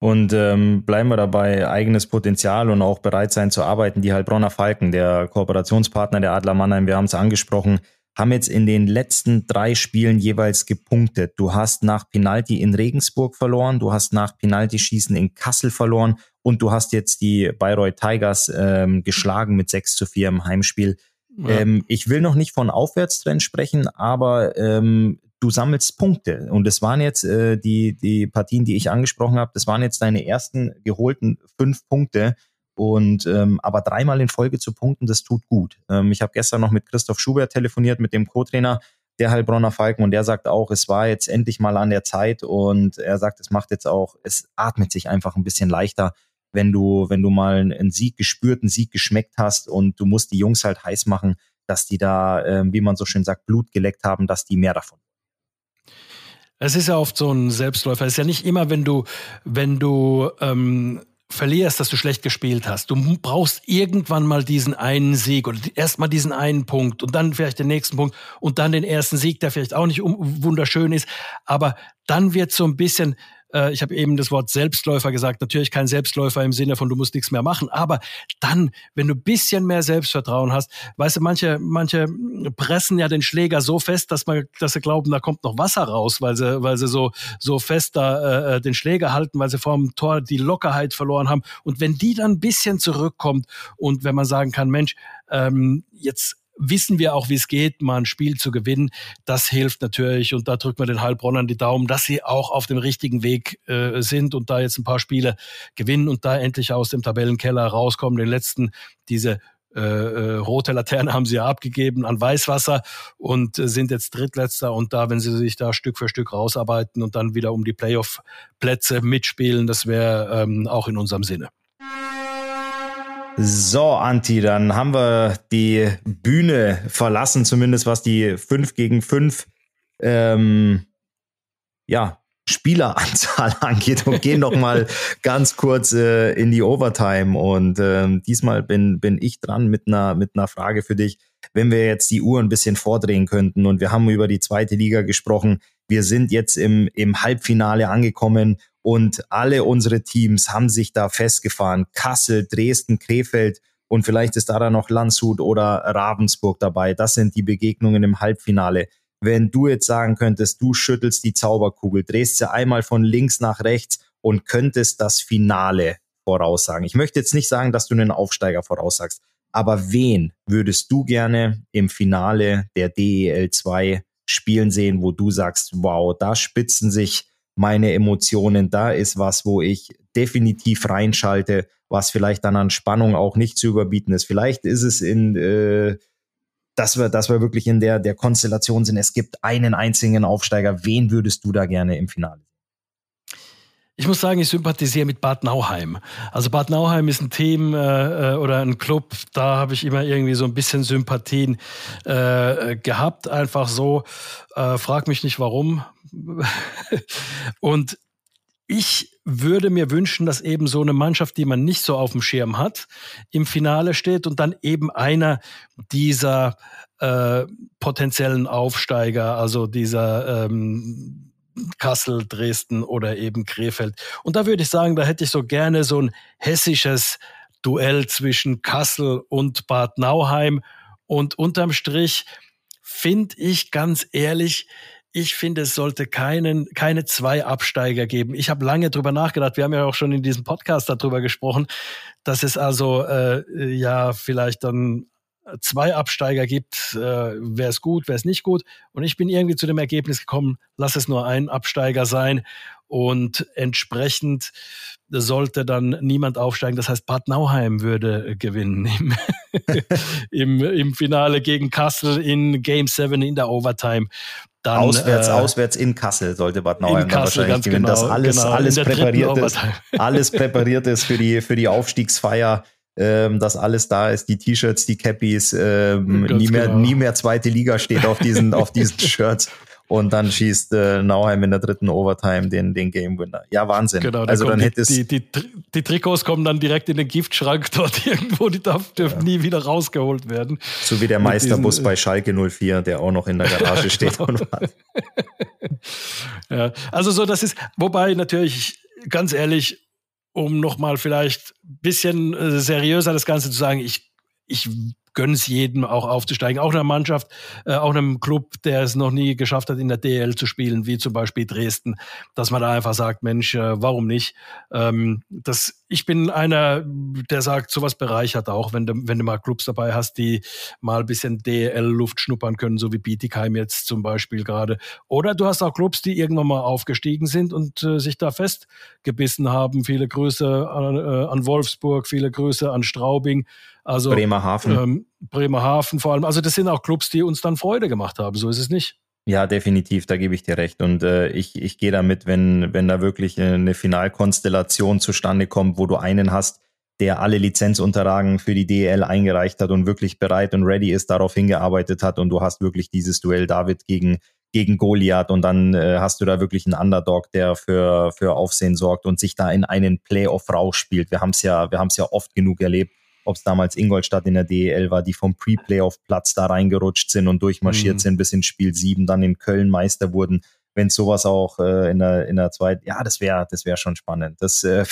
Und ähm, bleiben wir dabei, eigenes Potenzial und auch bereit sein zu arbeiten. Die Heilbronner Falken, der Kooperationspartner der Adler Mannheim, wir haben es angesprochen, haben jetzt in den letzten drei Spielen jeweils gepunktet. Du hast nach Penalty in Regensburg verloren, du hast nach Penalty-Schießen in Kassel verloren und du hast jetzt die Bayreuth Tigers ähm, geschlagen mit 6 zu 4 im Heimspiel. Ja. Ähm, ich will noch nicht von Aufwärtstrend sprechen, aber ähm, du sammelst Punkte. Und das waren jetzt äh, die, die Partien, die ich angesprochen habe, das waren jetzt deine ersten geholten fünf Punkte. Und ähm, aber dreimal in Folge zu punkten, das tut gut. Ähm, ich habe gestern noch mit Christoph Schubert telefoniert, mit dem Co-Trainer. der Heilbronner Falken. Und der sagt auch, es war jetzt endlich mal an der Zeit. Und er sagt, es macht jetzt auch, es atmet sich einfach ein bisschen leichter, wenn du, wenn du mal einen Sieg gespürt, einen Sieg geschmeckt hast und du musst die Jungs halt heiß machen, dass die da, äh, wie man so schön sagt, Blut geleckt haben, dass die mehr davon. Es ist ja oft so ein Selbstläufer. Es ist ja nicht immer, wenn du, wenn du ähm, verlierst, dass du schlecht gespielt hast. Du brauchst irgendwann mal diesen einen Sieg oder erst mal diesen einen Punkt und dann vielleicht den nächsten Punkt und dann den ersten Sieg, der vielleicht auch nicht wunderschön ist. Aber dann wird so ein bisschen äh, ich habe eben das Wort Selbstläufer gesagt. Natürlich kein Selbstläufer im Sinne von, du musst nichts mehr machen. Aber dann, wenn du bisschen mehr Selbstvertrauen hast, weißt du, manche, manche pressen ja den Schläger so fest, dass man, dass sie glauben, da kommt noch Wasser raus, weil sie, weil sie so, so fest da äh, äh den Schläger halten, weil sie vor dem Tor die Lockerheit verloren haben. Und wenn die dann ein bisschen zurückkommt und wenn man sagen kann, Mensch, ähm, jetzt wissen wir auch, wie es geht, mal ein Spiel zu gewinnen. Das hilft natürlich und da drücken wir den Heilbronnern die Daumen, dass sie auch auf dem richtigen Weg äh, sind und da jetzt ein paar Spiele gewinnen und da endlich aus dem Tabellenkeller rauskommen. Den letzten, diese äh, äh, rote Laterne haben sie ja abgegeben an Weißwasser und äh, sind jetzt Drittletzter und da, wenn sie sich da Stück für Stück rausarbeiten und dann wieder um die Playoff-Plätze mitspielen, das wäre ähm, auch in unserem Sinne. So, Anti, dann haben wir die Bühne verlassen, zumindest was die 5 gegen 5 ähm, ja, Spieleranzahl [laughs] angeht und gehen noch mal ganz kurz äh, in die Overtime. Und ähm, diesmal bin, bin ich dran mit einer, mit einer Frage für dich. Wenn wir jetzt die Uhr ein bisschen vordrehen könnten und wir haben über die zweite Liga gesprochen, wir sind jetzt im, im Halbfinale angekommen und alle unsere Teams haben sich da festgefahren. Kassel, Dresden, Krefeld und vielleicht ist da dann noch Landshut oder Ravensburg dabei. Das sind die Begegnungen im Halbfinale. Wenn du jetzt sagen könntest, du schüttelst die Zauberkugel, drehst sie einmal von links nach rechts und könntest das Finale voraussagen. Ich möchte jetzt nicht sagen, dass du einen Aufsteiger voraussagst, aber wen würdest du gerne im Finale der DEL 2 spielen sehen, wo du sagst, wow, da spitzen sich meine Emotionen. Da ist was, wo ich definitiv reinschalte, was vielleicht dann an Spannung auch nicht zu überbieten ist. Vielleicht ist es in, äh, dass wir, dass wir wirklich in der, der Konstellation sind. Es gibt einen einzigen Aufsteiger. Wen würdest du da gerne im Finale? Ich muss sagen, ich sympathisiere mit Bad Nauheim. Also Bad Nauheim ist ein Team äh, äh oder ein Club, da habe ich immer irgendwie so ein bisschen Sympathien äh, gehabt, einfach so. Äh, frag mich nicht warum. [laughs] Und ich würde mir wünschen, dass eben so eine Mannschaft, die man nicht so auf dem Schirm hat, im Finale steht und dann eben einer dieser äh, potenziellen Aufsteiger, also dieser ähm, Kassel, Dresden oder eben Krefeld. Und da würde ich sagen, da hätte ich so gerne so ein hessisches Duell zwischen Kassel und Bad Nauheim. Und unterm Strich finde ich ganz ehrlich, ich finde, es sollte keinen, keine zwei Absteiger geben. Ich habe lange drüber nachgedacht. Wir haben ja auch schon in diesem Podcast darüber gesprochen, dass es also äh, ja vielleicht dann zwei Absteiger gibt, äh, wäre es gut, wäre es nicht gut. Und ich bin irgendwie zu dem Ergebnis gekommen, lass es nur ein Absteiger sein. Und entsprechend sollte dann niemand aufsteigen. Das heißt, Bad Nauheim würde gewinnen [laughs] im, im, im Finale gegen Kassel in Game 7 in der Overtime. Dann, auswärts, äh, auswärts in Kassel sollte Bad Nauheim dann wahrscheinlich gewinnen. Genau, das alles, genau, alles präpariert ist, alles präpariert ist für die, für die Aufstiegsfeier ähm, dass alles da ist, die T-Shirts, die Cappies, ähm, nie mehr, genau. nie mehr zweite Liga steht auf diesen, auf [laughs] diesen Shirts. Und dann schießt äh, Nauheim in der dritten Overtime den, den Game Winner. Ja, Wahnsinn. Genau, dann also dann hätte es. Die, die, die, Trikots kommen dann direkt in den Giftschrank [laughs] dort irgendwo, die darf, dürfen ja. nie wieder rausgeholt werden. So wie der Meisterbus diesen, bei Schalke 04, der auch noch in der Garage [laughs] steht und ja, also so, das ist, wobei natürlich, ganz ehrlich, um nochmal vielleicht ein bisschen äh, seriöser das Ganze zu sagen, ich, ich gönne es jedem auch aufzusteigen, auch einer Mannschaft, äh, auch einem Club, der es noch nie geschafft hat, in der DL zu spielen, wie zum Beispiel Dresden, dass man da einfach sagt, Mensch, äh, warum nicht? Ähm, das, ich bin einer, der sagt, sowas bereichert auch, wenn du, wenn du mal Clubs dabei hast, die mal ein bisschen DL-Luft schnuppern können, so wie Bietigheim jetzt zum Beispiel gerade. Oder du hast auch Clubs, die irgendwann mal aufgestiegen sind und äh, sich da festgebissen haben. Viele Grüße an, äh, an Wolfsburg, viele Grüße an Straubing. Also Bremerhaven. Ähm, Bremerhaven vor allem. Also das sind auch Clubs, die uns dann Freude gemacht haben. So ist es nicht. Ja, definitiv, da gebe ich dir recht. Und äh, ich, ich gehe damit, wenn, wenn da wirklich eine Finalkonstellation zustande kommt, wo du einen hast, der alle Lizenzunterlagen für die DEL eingereicht hat und wirklich bereit und ready ist, darauf hingearbeitet hat und du hast wirklich dieses Duell David gegen, gegen Goliath und dann äh, hast du da wirklich einen Underdog, der für, für Aufsehen sorgt und sich da in einen Playoff rausspielt. Wir haben es ja, wir haben es ja oft genug erlebt, ob es damals Ingolstadt in der DEL war, die vom Pre-Playoff-Platz da reingerutscht sind und durchmarschiert mhm. sind bis in Spiel 7, dann in Köln Meister wurden wenn sowas auch äh, in der in der zweiten, ja, das wäre das wäre schon spannend. Das äh,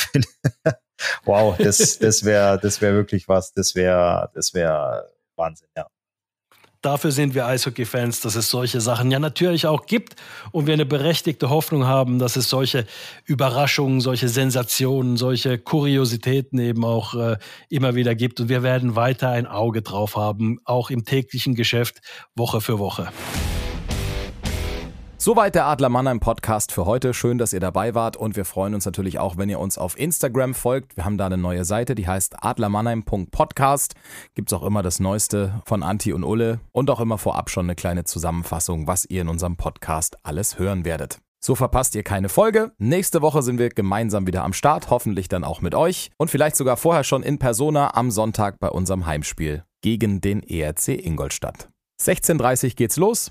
[laughs] wow, das das wäre das wäre wirklich was, das wäre das wäre Wahnsinn, ja. Dafür sind wir Eishockey-Fans, dass es solche Sachen ja natürlich auch gibt und wir eine berechtigte Hoffnung haben, dass es solche Überraschungen, solche Sensationen, solche Kuriositäten eben auch äh, immer wieder gibt. Und wir werden weiter ein Auge drauf haben, auch im täglichen Geschäft, Woche für Woche. Soweit der Adler Mannheim Podcast für heute. Schön, dass ihr dabei wart und wir freuen uns natürlich auch, wenn ihr uns auf Instagram folgt. Wir haben da eine neue Seite, die heißt adlermannheim.podcast. Gibt's auch immer das Neueste von Anti und Ulle und auch immer vorab schon eine kleine Zusammenfassung, was ihr in unserem Podcast alles hören werdet. So verpasst ihr keine Folge. Nächste Woche sind wir gemeinsam wieder am Start, hoffentlich dann auch mit euch und vielleicht sogar vorher schon in Persona am Sonntag bei unserem Heimspiel gegen den ERC Ingolstadt. 16.30 geht's los.